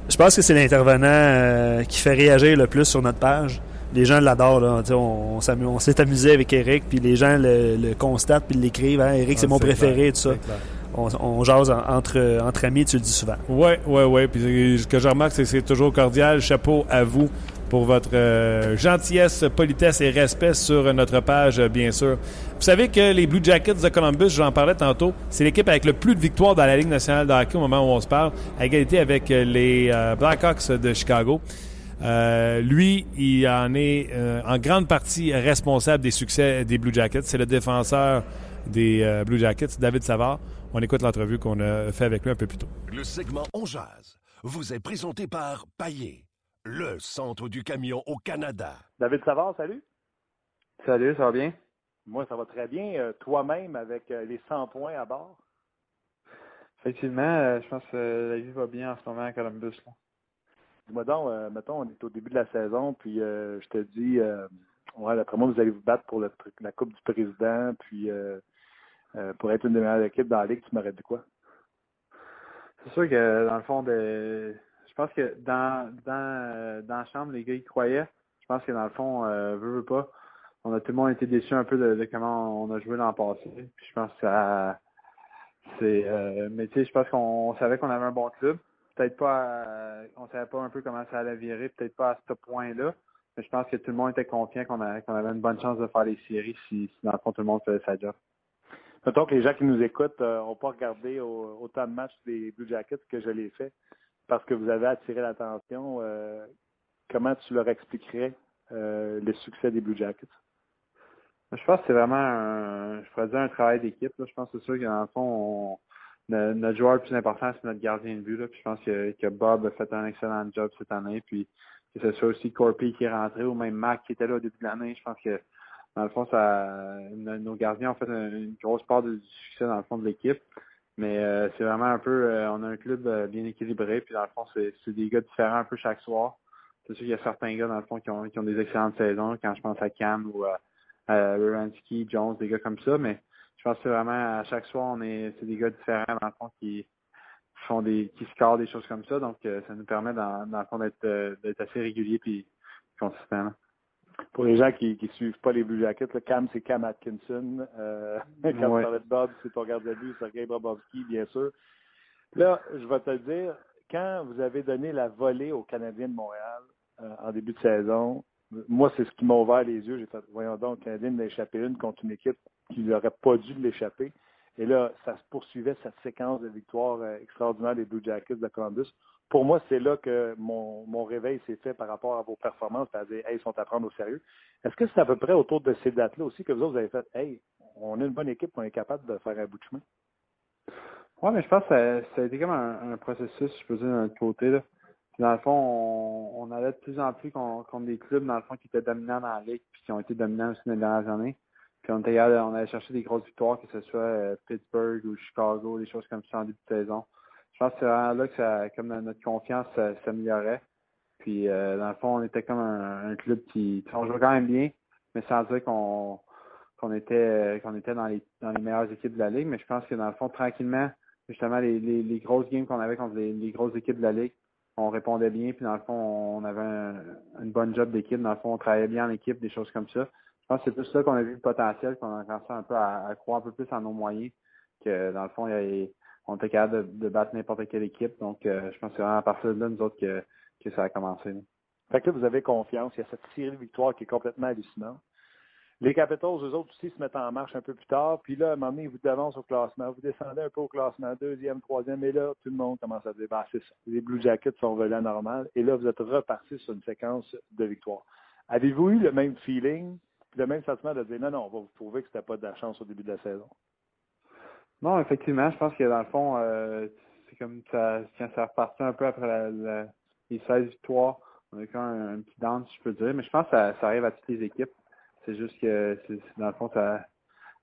je pense que c'est l'intervenant euh, qui fait réagir le plus sur notre page. Les gens l'adorent. Là. On, on s'amu- on s'est amusé avec Eric, puis les gens le, le constatent, puis l'écrivent. Hein? Eric, c'est mon préféré, clair, tout ça. On, on jase en- entre, entre amis, tu le dis souvent. Ouais, ouais, ouais. Puis ce que je remarque, c'est que c'est toujours cordial. Chapeau à vous pour votre euh, gentillesse, politesse et respect sur notre page, bien sûr. Vous savez que les Blue Jackets de Columbus, j'en parlais tantôt, c'est l'équipe avec le plus de victoires dans la Ligue nationale de hockey au moment où on se parle, à égalité avec euh, les euh, Blackhawks de Chicago. Lui, il en est en grande partie responsable des succès des Blue Jackets. C'est le défenseur des Blue Jackets, David Savard. On écoute l'entrevue qu'on a fait avec lui un peu plus tôt. Le segment On Jazz vous est présenté par Paillé, le centre du camion au Canada. David Savard, salut. Salut, ça va bien? Moi, ça va très bien. Euh, Toi-même, avec euh, les 100 points à bord? Effectivement, euh, je pense que la vie va bien en ce moment à Columbus. Dis-moi donc, euh, mettons, on est au début de la saison, puis euh, je te dis, euh, ouais, d'après moi, vous allez vous battre pour le la Coupe du Président, puis euh, pour être une des meilleures équipes dans la Ligue, tu m'aurais dit quoi? C'est sûr que dans le fond, je pense que dans, dans, euh, dans la chambre, les gars y croyaient. Je pense que dans le fond, euh, veut, veut pas. On a tout le monde été déçus un peu de, comment on a joué l'an passé. Puis je pense que ça c'est euh, mais tu sais, je pense qu'on savait qu'on avait un bon club. Peut-être pas euh, on savait pas un peu comment ça allait virer, peut-être pas à ce point-là. Mais je pense que tout le monde était confiant qu'on avait une bonne chance de faire les séries si, si dans le fond tout le monde faisait sa job. Mettons que les gens qui nous écoutent n'ont pas regardé au- autant de matchs des Blue Jackets que je l'ai fait parce que vous avez attiré l'attention. euh, comment tu leur expliquerais euh, le succès des Blue Jackets? Je pense que c'est vraiment un, je pourrais un travail d'équipe. Je pense que c'est sûr que dans le fond, on- le- notre joueur le plus important, c'est notre gardien de but. Je pense que, que Bob a fait un excellent job cette année. Puis que ce soit aussi Corpy qui est rentré ou même Mac qui était là au début de l'année. Je pense que dans le fond, ça nos gardiens ont fait une, grosse part du succès dans le fond de l'équipe. Mais euh, c'est vraiment un peu euh, on a un club euh, bien équilibré. Puis dans le fond, c'est des gars différents un peu chaque soir. C'est sûr qu'il y a certains gars dans le fond qui ont, qui ont des excellentes saisons. Quand je pense à Cam ou à Jones, des gars comme ça, mais je pense que vraiment à chaque soir, on est c'est des gars différents dans le fond qui, font des qui scorent des choses comme ça. Donc ça nous permet dans, le fond d'être assez régulier puis consistant. Pour les gens qui ne suivent pas les Blue Jackets, là, Cam, c'est Cam Atkinson. Euh, quand Ouais. de Bob, c'est ton gardien de but, Sergei Brabowski, bien sûr. Là, je vais te le dire, quand vous avez donné la volée aux Canadiens de Montréal euh, en début de saison, moi, c'est ce qui m'a ouvert les yeux. J'ai fait, voyons donc, le Canadien a échappé une contre une équipe qui n'aurait pas dû l'échapper. Et là, ça se poursuivait cette séquence de victoires euh, extraordinaires des Blue Jackets de Columbus. Pour moi, c'est là que mon, réveil s'est fait par rapport à vos performances, c'est-à-dire, hey, ils sont à prendre au sérieux. Est-ce que c'est à peu près autour de ces dates-là aussi que vous autres, avez fait, hey, on est une bonne équipe, on est capable de faire un bout de chemin? Ouais, mais je pense que ça, a été comme un, processus, je peux dire, d'un côté. Dans le fond, on, allait de plus en plus con- contre des clubs, dans le fond, qui étaient dominants dans la ligue, puis qui ont été dominants aussi dans les dernières années. Puis on allait chercher des grosses victoires, que ce soit euh, Pittsburgh ou Chicago, des choses comme ça en début de saison. Je pense que c'est vraiment là que ça, comme notre confiance s'améliorait. Puis euh, dans le fond, on était comme un, club qui, on jouait quand même bien, mais sans dire qu'on était était dans les dans les meilleures équipes de la ligue. Mais je pense que dans le fond, tranquillement, justement, les, grosses games qu'on avait contre les, grosses équipes de la Ligue, on répondait bien, puis dans le fond, on avait un, une bonne job d'équipe. Dans le fond, on travaillait bien en équipe, des choses comme ça. Je pense que c'est plus ça qu'on a vu le potentiel, qu'on a commencé un peu à, croire un peu plus en nos moyens, que dans le fond, on était capable de, battre n'importe quelle équipe. Donc, euh, je pense que c'est vraiment à partir de là, nous autres, que, ça a commencé. Fait que là, vous avez confiance. Il y a cette série de victoires qui est complètement hallucinante. Les Capitals, eux autres aussi, se mettent en marche un peu plus tard. Puis là, à un moment donné, ils vous devancent au classement. Vous descendez un peu au classement, deuxième, troisième. Et là, tout le monde commence à c'est ça. Les Blue Jackets sont à normal. Et là, vous êtes reparti sur une séquence de victoires. Avez-vous eu le même feeling, le même sentiment de dire, non, non, on va vous prouver que c'était pas de la chance au début de la saison? Non, effectivement, je pense que dans le fond, euh, c'est comme ça, quand ça repartit un peu après les 16 victoires, on a eu un, un, petit down, si je peux dire. Mais je pense que ça, ça arrive à toutes les équipes. C'est juste que, dans le fond, ça,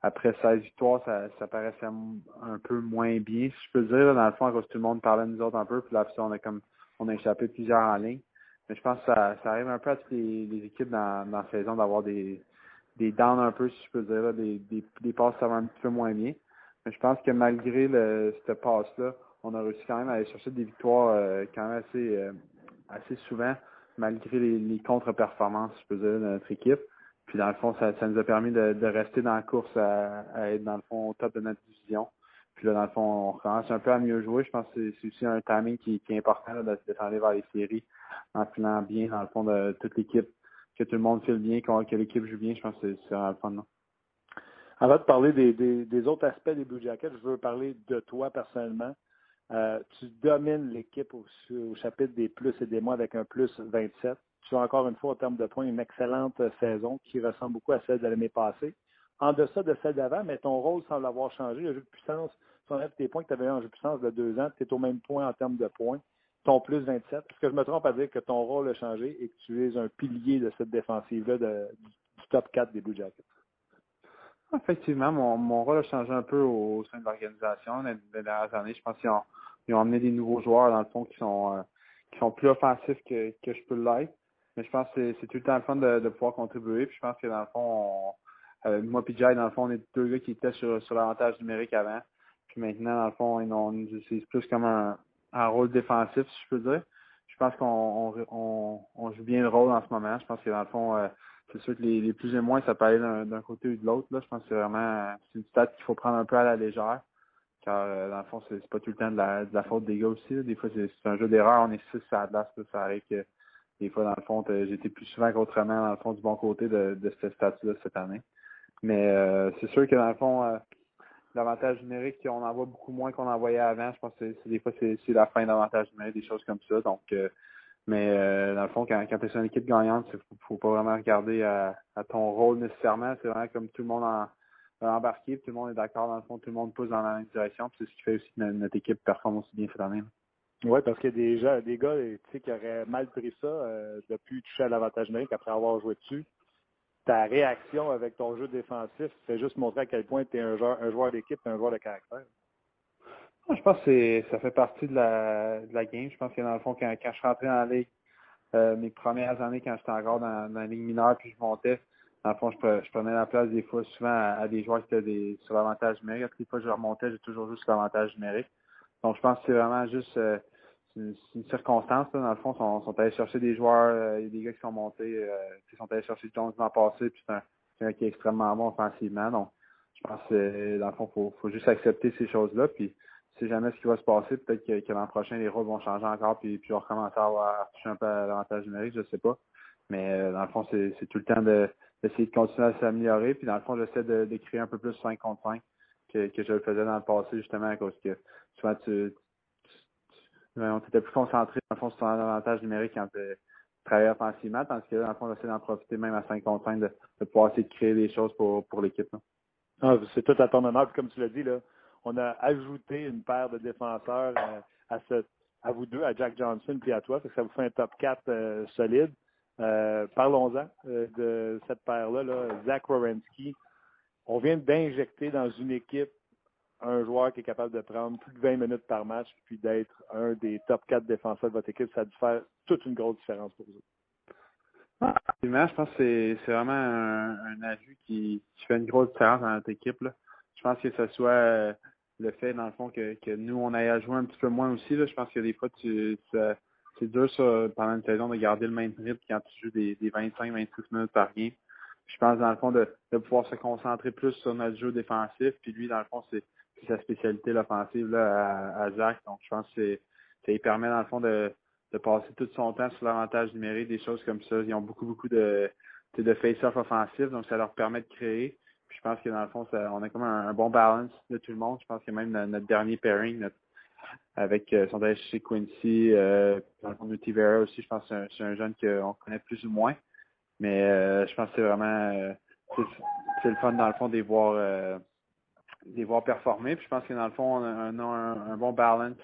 après 16 victoires, ça, ça paraissait un peu moins bien, si je peux dire. Dans le fond, cause tout le monde parlait de nous autres un peu, puis là, on a comme on a échappé plusieurs en ligne. Mais je pense que ça, ça arrive un peu à toutes les, équipes dans, dans la saison d'avoir des, des downs un peu, si je peux dire, des, des, des passes ça un petit peu moins bien. Mais je pense que malgré le, cette passe-là, on a réussi quand même à aller chercher des victoires euh, quand même assez, euh, assez souvent, malgré les, les contre-performances, je peux dire, de notre équipe. Puis dans le fond, ça, ça nous a permis de, de rester dans la course à, être dans le fond au top de notre division. Puis là, dans le fond, on commence un peu à mieux jouer. Je pense que c'est aussi un timing qui, est important là, de se aller vers les séries en filant bien, dans le fond, de toute l'équipe, que tout le monde file bien, que, l'équipe joue bien. Je pense que c'est vraiment le fun. Là. Avant de parler des, autres aspects des Blue Jackets, je veux parler de toi personnellement. Euh, tu domines l'équipe au, chapitre des plus et des moins avec un plus 27 tu as encore une fois, en termes de points, une excellente saison qui ressemble beaucoup à celle de l'année passée. En deçà de celle d'avant, mais ton rôle semble avoir changé. Le jeu de puissance, si on enlève tes points que tu avais eu en jeu de puissance de deux ans, tu es au même point en termes de points. Ton plus 27. Est-ce que je me trompe à dire que ton rôle a changé et que tu es un pilier de cette défensive-là du top 4 des Blue Jackets? Effectivement, mon, mon rôle a changé un peu au sein de l'organisation les, dernières années. Je pense qu'ils ont, ils ont amené des nouveaux joueurs, dans le fond, qui sont, euh, qui sont plus offensifs que, que je peux l'être. Mais je pense que c'est tout le temps le fun de, de, pouvoir contribuer. Puis je pense que dans le fond, euh, moi et Jai, dans le fond, on est deux gars qui étaient sur, sur l'avantage numérique avant. Puis maintenant, dans le fond, ils on nous utilise plus comme un, un, rôle défensif, si je peux dire. Je pense qu'on on, on, joue bien le rôle en ce moment. Je pense que dans le fond, euh, c'est sûr que les, plus et moins, ça peut aller d'un côté ou de l'autre. Là. Je pense que c'est vraiment une stat qu'il faut prendre un peu à la légère. Car euh, dans le fond, c'est pas tout le temps de la, faute des gars aussi. Des fois, c'est un jeu d'erreur. On est six à la place. Ça arrive que des fois, dans le fond, j'étais plus souvent qu'autrement, dans le fond, du bon côté de, de ce statut-là cette année. Mais euh, c'est sûr que dans le fond, euh, l'avantage numérique, on en voit beaucoup moins qu'on en voyait avant. Je pense que c'est, des fois, c'est, la fin d'avantage numérique, des choses comme ça. Donc, euh, mais dans le fond, quand, quand tu es sur une équipe gagnante, il faut, faut pas vraiment regarder à, ton rôle nécessairement. C'est vraiment comme tout le monde en, embarqué, tout le monde est d'accord, dans le fond, tout le monde pousse dans la même direction. c'est ce qui fait aussi que notre, équipe performe aussi bien cette année. Oui, parce qu'il y a des gens, des gars qui auraient mal pris ça euh, de plus toucher à l'avantage numérique après avoir joué dessus. Ta réaction avec ton jeu défensif fait juste montrer à quel point tu es un joueur, un joueur d'équipe un joueur de caractère. Je pense que ça fait partie de la, de la game. Je pense que dans le fond, quand, quand je suis rentré dans la ligue, euh, mes premières années, quand j'étais encore dans, dans, la ligue mineure, puis je montais, dans le fond, je, prenais la place des fois souvent à, des joueurs qui étaient des, sur l'avantage numérique. Toutes les fois que je remontais, j'ai toujours joué sur l'avantage numérique. Donc, je pense que c'est vraiment juste euh, une, circonstance. Là, dans le fond, ils sont, sont allés chercher des joueurs, euh, il y a des gars qui sont montés, euh, qui sont allés chercher Jones l'an passé, puis c'est un, un, qui est extrêmement bon offensivement. Donc, je pense que dans le fond, faut, faut juste accepter ces choses-là. Puis, si jamais ce qui va se passer, peut-être que, l'an prochain, les rôles vont changer encore, puis, puis on recommencer à avoir toucher un peu à l'avantage numérique, je sais pas. Mais dans le fond, c'est tout le temps d'essayer de, continuer à s'améliorer. Puis dans le fond, j'essaie de, créer un peu plus 5 contre 5 que, que je le faisais dans le passé, justement, à cause que souvent tu, on était plus concentré, dans le fond, sur ton avantage numérique quand tu travaillais offensivement, tandis que dans le fond, on essaie d'en profiter même à 5 contre 5 de, de, pouvoir essayer de créer des choses pour, pour l'équipe. Ah, c'est tout à ton honneur. comme tu l'as dit, là, on a ajouté une paire de défenseurs euh, à, vous deux, à Jack Johnson puis à toi. Ça, vous fait un top 4 euh, solide. Euh, parlons-en de cette paire-là, là, Zach Wierenski. On vient d'injecter dans une équipe un joueur qui est capable de prendre plus de 20 minutes par match puis d'être un des top 4 défenseurs de votre équipe, ça a dû faire toute une grosse différence pour vous. Ah, je pense que c'est vraiment un, un ajout qui, fait une grosse différence dans notre équipe. Je pense que ce soit le fait, dans le fond, que, que nous, on ait à jouer un petit peu moins aussi. Là. Je pense que des fois, tu, c'est dur ça, pendant une saison de garder le même rythme quand tu joues des, des 25-26 minutes par game. Je pense, dans le fond, de, de pouvoir se concentrer plus sur notre jeu défensif. Puis lui, dans le fond, c'est sa spécialité, l'offensive là, à, à Zach. Donc, je pense que ça lui permet, dans le fond, de, de passer tout son temps sur l'avantage numérique, des choses comme ça. Ils ont beaucoup, beaucoup de, de face-off offensif, donc ça leur permet de créer. Je pense que dans le fond, on a comme un, un, bon balance de tout le monde. Je pense que même notre, dernier pairing, avec euh, son chez Quincy, euh, dans le fond, Vera aussi, je pense que c'est un, un, jeune qu'on connaît plus ou moins. Mais euh, je pense que c'est vraiment euh, c'est le fun dans le fond de les voir euh, de les voir performer. Puis je pense que dans le fond, on a, un, bon balance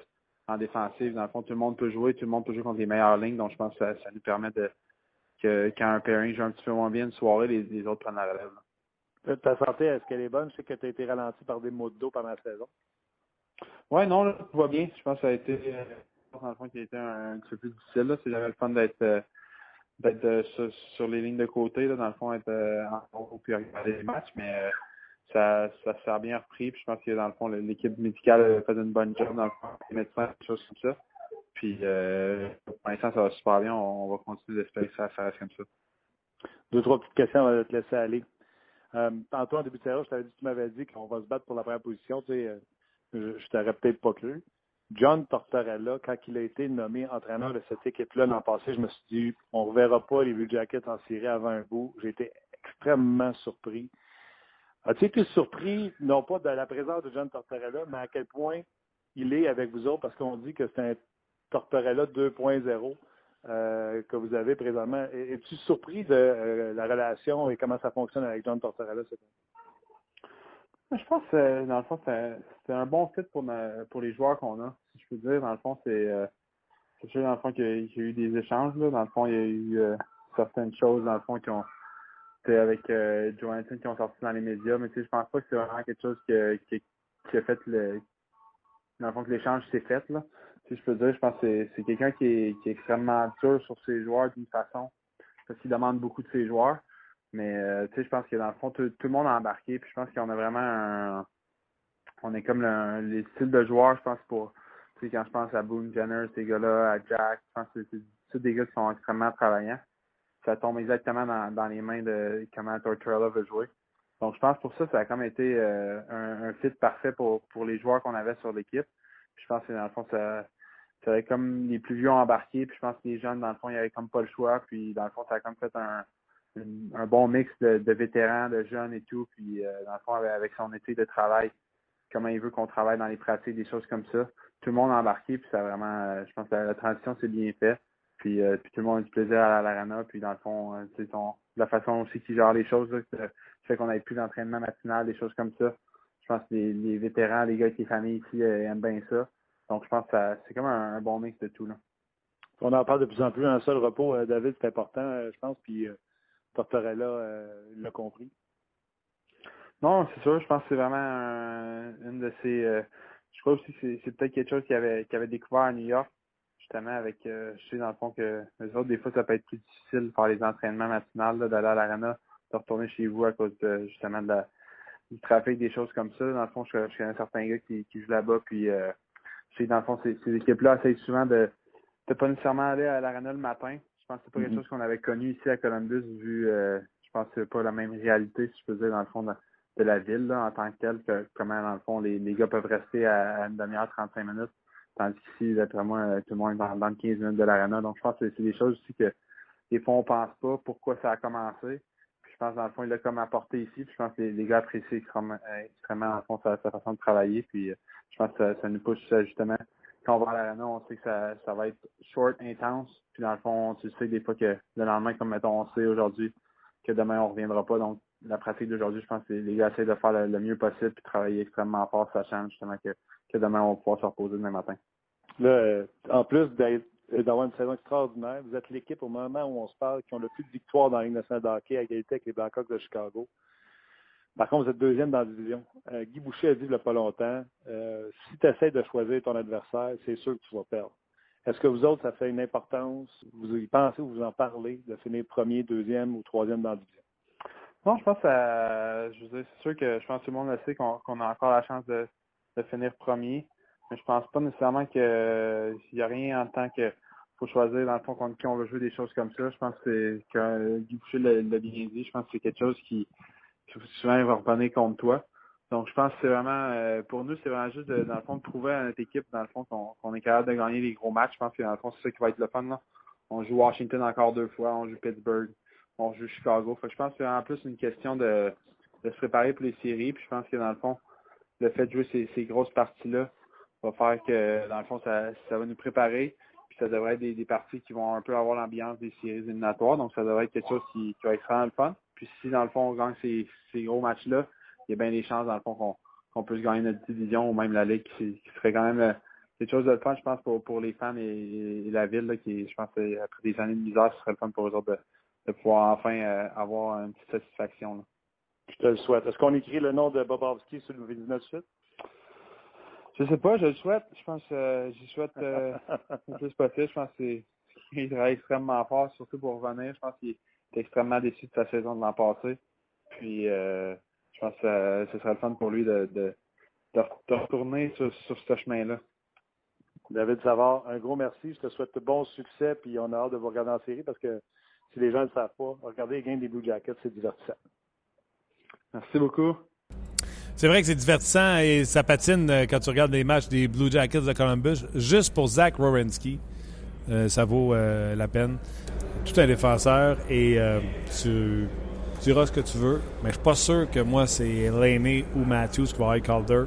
en défensive. Dans le fond, tout le monde peut jouer, tout le monde peut jouer contre les meilleures lignes. Donc je pense que ça, nous permet de que quand un pairing joue un petit peu moins bien une soirée, les, les autres prennent la relève. Ta santé, est-ce qu'elle est bonne? Je sais que tu as été ralenti par des maux de dos pendant la saison. Oui, non, là, tout va bien. Je pense que ça a été, dans le fond, qui a été un, petit peu plus difficile. Là. C'est jamais le fun d'être d'être euh, sur, sur, les lignes de côté, là, dans le fond, être euh, en haut puis regarder les matchs, mais euh, ça, ça s'est bien repris. Puis je pense que dans le fond, l'équipe médicale fait une bonne job dans le fond, les médecins, des choses comme ça. Puis euh, pour l'instant, ça va super bien. On, va continuer d'espérer que ça fasse comme ça. Deux, trois petites questions avant de te laisser aller. Euh, tantôt, en début de série, je t'avais dit, tu m'avais dit qu'on va se battre pour la première position. Tu sais, je, je t'aurais peut-être pas cru. John Tortorella, quand il a été nommé entraîneur de cette équipe-là l'an passé, je me suis dit, on ne reverra pas les Blue Jackets en série avant un bout. J'ai été extrêmement surpris. As-tu été surpris, non pas de la présence de John Tortorella, mais à quel point il est avec vous autres, parce qu'on dit que c'est un Tortorella 2.0 euh, que vous avez présentement. Es-tu surpris de euh, la relation et comment ça fonctionne avec John Tortorella cette année? Je pense que dans le fond, c'est un bon fit pour, ma, pour les joueurs qu'on a. Si je peux dire, dans le fond, c'est euh, sûr dans le fond qu'il y, a eu des échanges. Là. Dans le fond, il y a eu euh, certaines choses dans le fond qui ont avec euh, Johansson qui ont sorti dans les médias, mais tu sais, je pense pas que c'est vraiment quelque chose qui, qui, qui a fait le dans le fond que l'échange s'est fait là. Si je peux dire, je pense que c'est quelqu'un qui est, qui est extrêmement dur sur ses joueurs d'une façon parce qu'il demande beaucoup de ses joueurs. Mais euh, je pense que dans le fond, tout, tout, le monde a embarqué. Puis je pense qu'on a vraiment un. On est comme le, les styles de joueurs, je pense, pour. Quand je pense à Boone Jenner, ces gars-là, à Jack, je pense que c'est des gars qui sont extrêmement travaillants. Ça tombe exactement dans, dans les mains de comment Tortorella veut jouer. Donc je pense pour ça, ça a comme été euh, un, un, fit parfait pour, pour les joueurs qu'on avait sur l'équipe. Je pense que dans le fond, ça, ça avait comme les plus vieux embarqués. Puis je pense que les jeunes, dans le fond, il y avait comme pas le choix. Puis dans le fond, ça a comme fait un un bon mix de, vétérans, de jeunes et tout, puis euh, dans le fond, avec, son éthique de travail, comment il veut qu'on travaille dans les pratiques, des choses comme ça. Tout le monde a embarqué, puis ça vraiment, euh, je pense que la, transition s'est bien faite. Puis, euh, tout le monde a du plaisir à l'arena, puis dans le fond, c'est son la façon aussi qu'il gère les choses, là, fait qu'on n'avait plus d'entraînement matinal, des choses comme ça. Je pense que les, les vétérans, les gars avec les familles ici aiment bien ça. Donc je pense que c'est comme un, un, bon mix de tout. Là. On en parle de plus en plus, un seul repos, David, c'est important, je pense, puis Tortorella euh, l'a compris. Non, c'est sûr. Je pense que c'est vraiment un, une de ces. Euh, je crois aussi que c'est peut-être quelque chose qu'il avait, qu avait découvert à New York, justement, avec. Euh, je sais dans le fond que les autres, des fois, ça peut être plus difficile de faire les entraînements matinales, d'aller à l'arena, de retourner chez vous à cause de, justement de la, du trafic, des choses comme ça. Dans le fond, je, je connais certains gars qui, qui jouent là-bas, puis sais, dans le fond, ces, ces équipes-là essayent souvent de ne pas nécessairement aller à l'arena le matin, je pense que c'est pas quelque chose qu'on avait connu ici à Columbus, vu, euh, je pense que c'est pas la même réalité, si je peux dire, dans le fond de, de la ville, là, en tant que telle, que comment, dans le fond, les, les gars peuvent rester à, à une demi-heure, 35 minutes, tandis qu'ici, d'après moi, euh, tout le monde est dans, dans le 15 minutes de l'arena. Donc, je pense que c'est des choses aussi que, des fois, on pense pas pourquoi ça a commencé. Je pense, dans le fond, il l'a comme apporté ici. Puis, je pense que les, les gars apprécient extrêmement, extrêmement, dans le fond, sa, façon de travailler. Puis, je pense que ça, nous pousse, justement, quand on va à l'arena, on sait que ça, ça va être short, intense. Puis dans le fond, tu sais des fois que le lendemain, comme mettons, on sait aujourd'hui que demain on reviendra pas. Donc la pratique d'aujourd'hui, je pense que les gars essaient de faire le, mieux possible puis travailler extrêmement fort, sachant justement que, que demain on va pouvoir se reposer demain matin. Là, euh, en plus d'avoir une saison extraordinaire, vous êtes l'équipe au moment où on se parle qui ont le plus de victoires dans la Ligue nationale de hockey à égalité avec les Blackhawks de Chicago. Par contre, vous êtes deuxième dans la division. Euh, Guy Boucher a dit il n'y a pas longtemps, euh, si tu essaies de choisir ton adversaire, c'est sûr que tu vas perdre. Est-ce que vous autres, ça fait une importance? Vous y pensez ou vous en parlez de finir premier, deuxième ou troisième dans la division? Non, je pense que je c'est sûr que je pense que tout le monde le sait qu'on a encore la chance de finir premier. Mais je pense pas nécessairement que il y a rien en tant que faut choisir dans le fond contre qui on veut jouer des choses comme ça. Je pense que que Guy Boucher l'a bien dit. Je pense que c'est quelque chose qui, souvent va revenir contre toi. Donc je pense que c'est vraiment euh, pour nous, c'est vraiment juste de, dans le fond de prouver à notre équipe, dans le fond, qu'on est capable de gagner les gros matchs. Je pense que dans le fond, c'est ça qui va être le fun. Là. On joue Washington encore deux fois, on joue Pittsburgh, on joue Chicago. Fait que je pense que c'est en plus une question de, se préparer pour les séries. Puis je pense que dans le fond, le fait de jouer ces grosses parties-là va faire que dans le fond, ça, ça va nous préparer. Puis ça devrait être des, des parties qui vont un peu avoir l'ambiance des séries éliminatoires. Donc ça devrait être quelque chose qui, qui va être vraiment le fun. Puis si dans le fond on gagne ces, ces gros matchs-là, il y a bien des chances dans le fond qu'on puisse gagner notre division ou même la Ligue qui, serait quand même euh, quelque chose de le fun, je pense, pour, pour les fans et, la ville, là, qui, je pense, euh, après des années de misère, ce serait le fun pour eux autres de, de pouvoir enfin euh, avoir une petite satisfaction. Je te le souhaite. Est-ce qu'on écrit le nom de Bobovski sur le 19 suite? Je sais pas, je le souhaite. Je pense euh, j'y souhaite euh, le plus possible. Je pense que c'est il travaille extrêmement fort, surtout pour revenir. Je pense qu'il est extrêmement déçu de sa saison de l'an passé. Puis euh, je pense que ce serait le fun pour lui de, de, de, de retourner sur, sur ce chemin-là. David Savard, un gros merci. Je te souhaite de bon succès, puis on a hâte de vous regarder en série parce que si les gens ne le savent pas, regarder les games des Blue Jackets, c'est divertissant. Merci beaucoup. C'est vrai que c'est divertissant et ça patine euh, quand tu regardes les matchs des Blue Jackets de Columbus. Juste pour Zach Rowensky, euh, ça vaut euh, la peine. Tout un défenseur et tu, tu diras ce que tu veux, mais je suis pas sûr que moi c'est Laney ou Matthews qui va être Calder.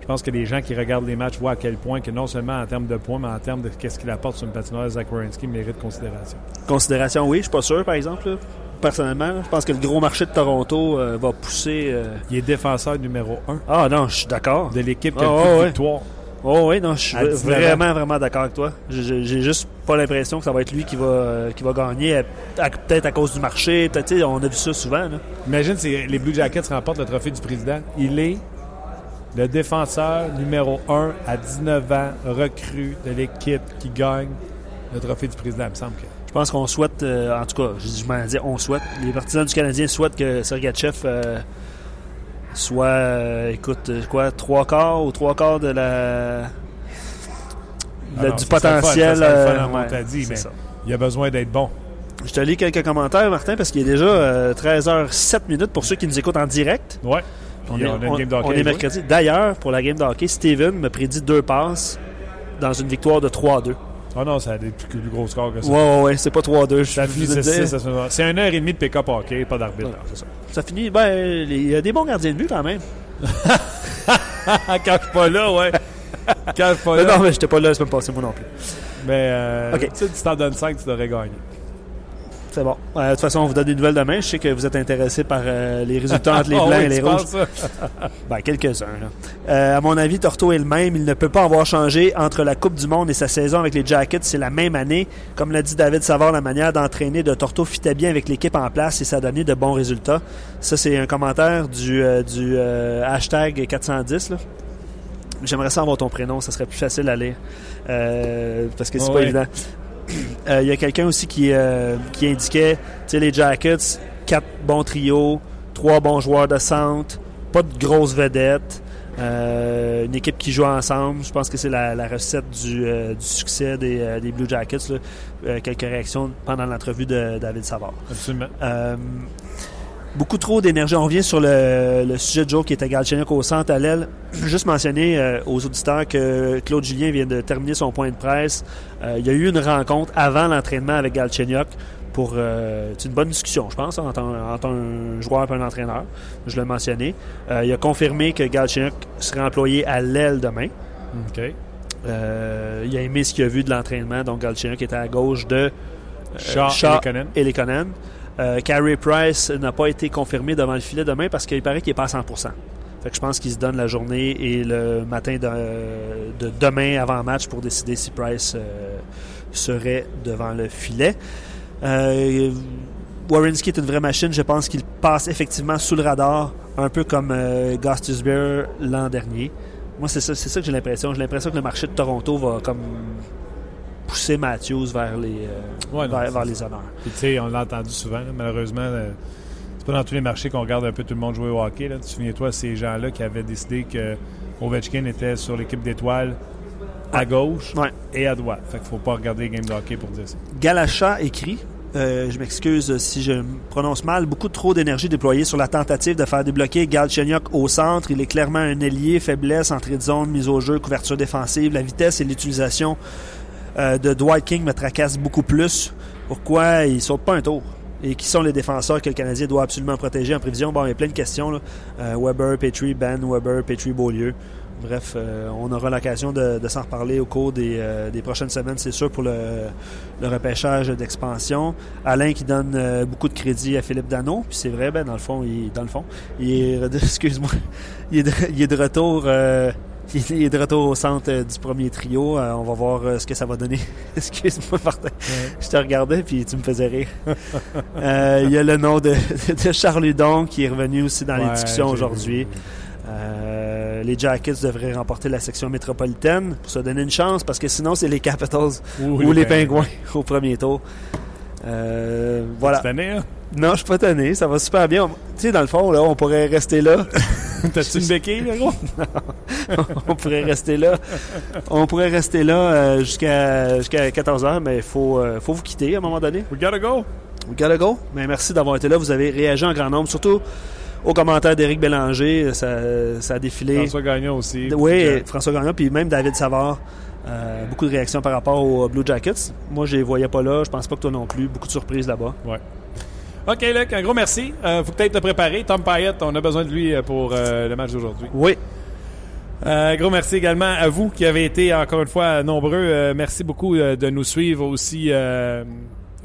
Je pense que les gens qui regardent les matchs voient à quel point que non seulement en termes de points, mais en termes de qu'est-ce qu'il apporte sur une patinoire, Zach Rowensky mérite considération. Considération, oui, je suis pas sûr, par exemple. là. Personnellement, je pense que le gros marché de Toronto euh, va pousser. euh, Il est défenseur numéro un Ah non, je suis d'accord. de l'équipe qui a Ah, le plus de ouais. victoires. Oh oui, non, je suis À 19 ans. vraiment, vraiment d'accord avec toi. J'ai juste pas l'impression que ça va être lui qui va, euh, qui va gagner, peut-être à cause du marché. peut-être, On a vu ça souvent. Là. Imagine si les Blue Jackets remportent le trophée du président. Il est le défenseur numéro un à 19 ans, recrue de l'équipe qui gagne le trophée du président. Il me semble que. Je pense qu'on souhaite, euh, en tout cas, je, m'en dis, on souhaite, les partisans du Canadien souhaitent que Sergachev euh, soit, euh, écoute, euh, quoi, trois quarts ou trois quarts de la, de- du potentiel. il a besoin d'être bon. Je te lis quelques commentaires, Martin, parce qu'il est déjà euh, 13h07 minutes pour ceux qui nous écoutent en direct. Ouais. On est, on on- est mercredi. D'ailleurs, pour la game de hockey, Steven me prédit deux passes dans une victoire de 3-2. Ah non, ça a des plus, plus gros scores que ça. Ouais, ouais, ouais, c'est pas 3-2. je Ça finit vous le 6 dis. 6 C'est une heure et demie de pick-up hockey, pas d'arbitre. Ouais, ça. Ça finit, ben, il y a des bons gardiens de but quand même. Quand je suis pas là, ouais. Quand je suis pas Mais là. non, mais j'étais pas là la semaine passée, moi non plus. Mais euh, Ok. tu sais, tu t'en donnes 5, tu devrais gagner. C'est bon. Euh, de toute façon, on vous donne des nouvelles demain. Je sais que vous êtes intéressés par euh, les résultats entre les Ah blancs oui, et les rouges. Ben, quelques-uns. Euh, à mon avis, Torto est le même. Il ne peut pas avoir changé entre la Coupe du Monde et sa saison avec les Jackets. C'est la même année. Comme l'a dit David Savard, la manière d'entraîner de Torto fitait bien avec l'équipe en place et ça a donné de bons résultats. Ça, c'est un commentaire du, euh, du hashtag 410. là. J'aimerais ça avoir ton prénom, ça serait plus facile à lire. Euh, parce que c'est Ah pas évident. Euh, Il y a quelqu'un aussi qui, euh, qui indiquait, tu sais, les Jackets, quatre bons trios, trois bons joueurs de centre, pas de grosses vedettes, euh, une équipe qui joue ensemble. Je pense que c'est la, la recette du, du succès des, des Blue Jackets. là. Quelques réactions pendant l'entrevue de David Savard. Absolument. Beaucoup trop d'énergie. On revient sur le, le sujet de Joe qui était Galchenyuk au centre à l'aile. Juste mentionner euh, aux auditeurs que Claude Julien vient de terminer son point de presse. Euh, il y a eu une rencontre avant l'entraînement avec Galchenyuk pour euh, c'est une bonne discussion, je pense, entre un, entre un joueur et un entraîneur. Je l'ai mentionné. Il a confirmé que Galchenyuk serait employé à l'aile demain. OK. Il a aimé ce qu'il a vu de l'entraînement. Donc Galchenyuk était à gauche de Shaw et Lekonen. Euh, Carey Price n'a pas été confirmé devant le filet demain parce qu'il paraît qu'il n'est pas à 100 fait que je pense qu'il se donne la journée et le matin de, de demain avant match pour décider si Price euh, serait devant le filet. Euh, est une vraie machine. Je pense qu'il passe effectivement sous le radar, un peu comme euh, Gostisbehere l'an dernier. Moi, c'est ça, c'est ça que j'ai l'impression. J'ai l'impression que le marché de Toronto va comme pousser Matthews vers les, euh, Ouais, non, vers, vers les honneurs. Puis, tu sais, on l'a entendu souvent, là, malheureusement. euh, c'est Pas dans tous les marchés qu'on regarde un peu tout le monde jouer au hockey. Là. Tu te souviens-toi, ces gens-là qui avaient décidé que Ovechkin était sur l'équipe d'étoiles à gauche Ouais. et à droite. Fait qu'il faut pas regarder les games de hockey pour dire ça. Galacha écrit, euh, je m'excuse si je prononce mal, beaucoup trop d'énergie déployée sur la tentative de faire débloquer Galchenyuk au centre. Il est clairement un ailier, faiblesse, entrée de zone, mise au jeu, couverture défensive. La vitesse et l'utilisation euh, de Dwight King me tracassent beaucoup plus. Pourquoi? Il saute pas un tour? Et qui sont les défenseurs que le Canadien doit absolument protéger en prévision? Bon, il y a plein de questions. Là. Euh, Weber, Petrie, Ben, Weber, Petrie, Beaulieu. Bref, euh, on aura l'occasion de, s'en reparler au cours des, prochaines semaines, c'est sûr, pour le, repêchage d'expansion. Alain qui donne beaucoup de crédit à Philippe Dano, puis c'est vrai, ben dans le fond, il, dans le fond, il est, excuse-moi, il est de retour. il est de retour au centre euh, du premier trio. Euh, on va voir euh, ce que ça va donner. Excuse-moi, Martin. Je te regardais puis tu me faisais rire. Euh, il y a le nom de, de Charles Hudon qui est revenu aussi dans les discussions aujourd'hui. les Jackets devraient remporter la section métropolitaine pour se donner une chance parce que sinon c'est les Capitals ou, les Pingouins au premier tour. Voilà. Année, hein? Non, je suis pas tanné, ça va super bien. Tu sais, dans le fond, là, on pourrait rester là. T'as-tu une béquille, là, gros? on pourrait rester là. On pourrait rester là euh, jusqu'à jusqu'à 14 h mais il faut, euh, faut vous quitter à un moment donné. We gotta go. We gotta go. Mais merci d'avoir été là. Vous avez réagi en grand nombre, surtout aux commentaires d'Éric Bélanger. Ça, ça a défilé. François Gagnon aussi. Oui, Euh, François Gagnon, puis même David Savard. Euh, beaucoup de réactions par rapport aux Blue Jackets. Moi, je les voyais pas là. Je pense pas que toi non plus. Beaucoup de surprises là-bas. OK, Luc, un gros merci. Euh, faut peut-être te préparer. Tom Payette, on a besoin de lui euh, pour euh, le match d'aujourd'hui. Oui. Euh, gros merci également à vous qui avez été encore une fois nombreux. Merci beaucoup de nous suivre aussi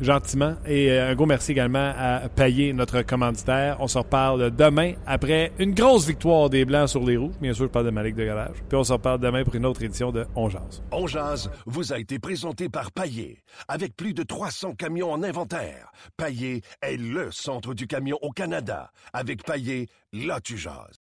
gentiment. Et euh, un gros merci également à Payet, notre commanditaire. On se reparle demain après une grosse victoire des Blancs sur les roues. Bien sûr, je parle de ma ligue de garage. Puis on se reparle demain pour une autre édition de On Jase. On jase vous a été présenté par Paillé. Avec plus de 300 camions en inventaire, Paillé est le centre du camion au Canada. Avec Paillé, là tu jases.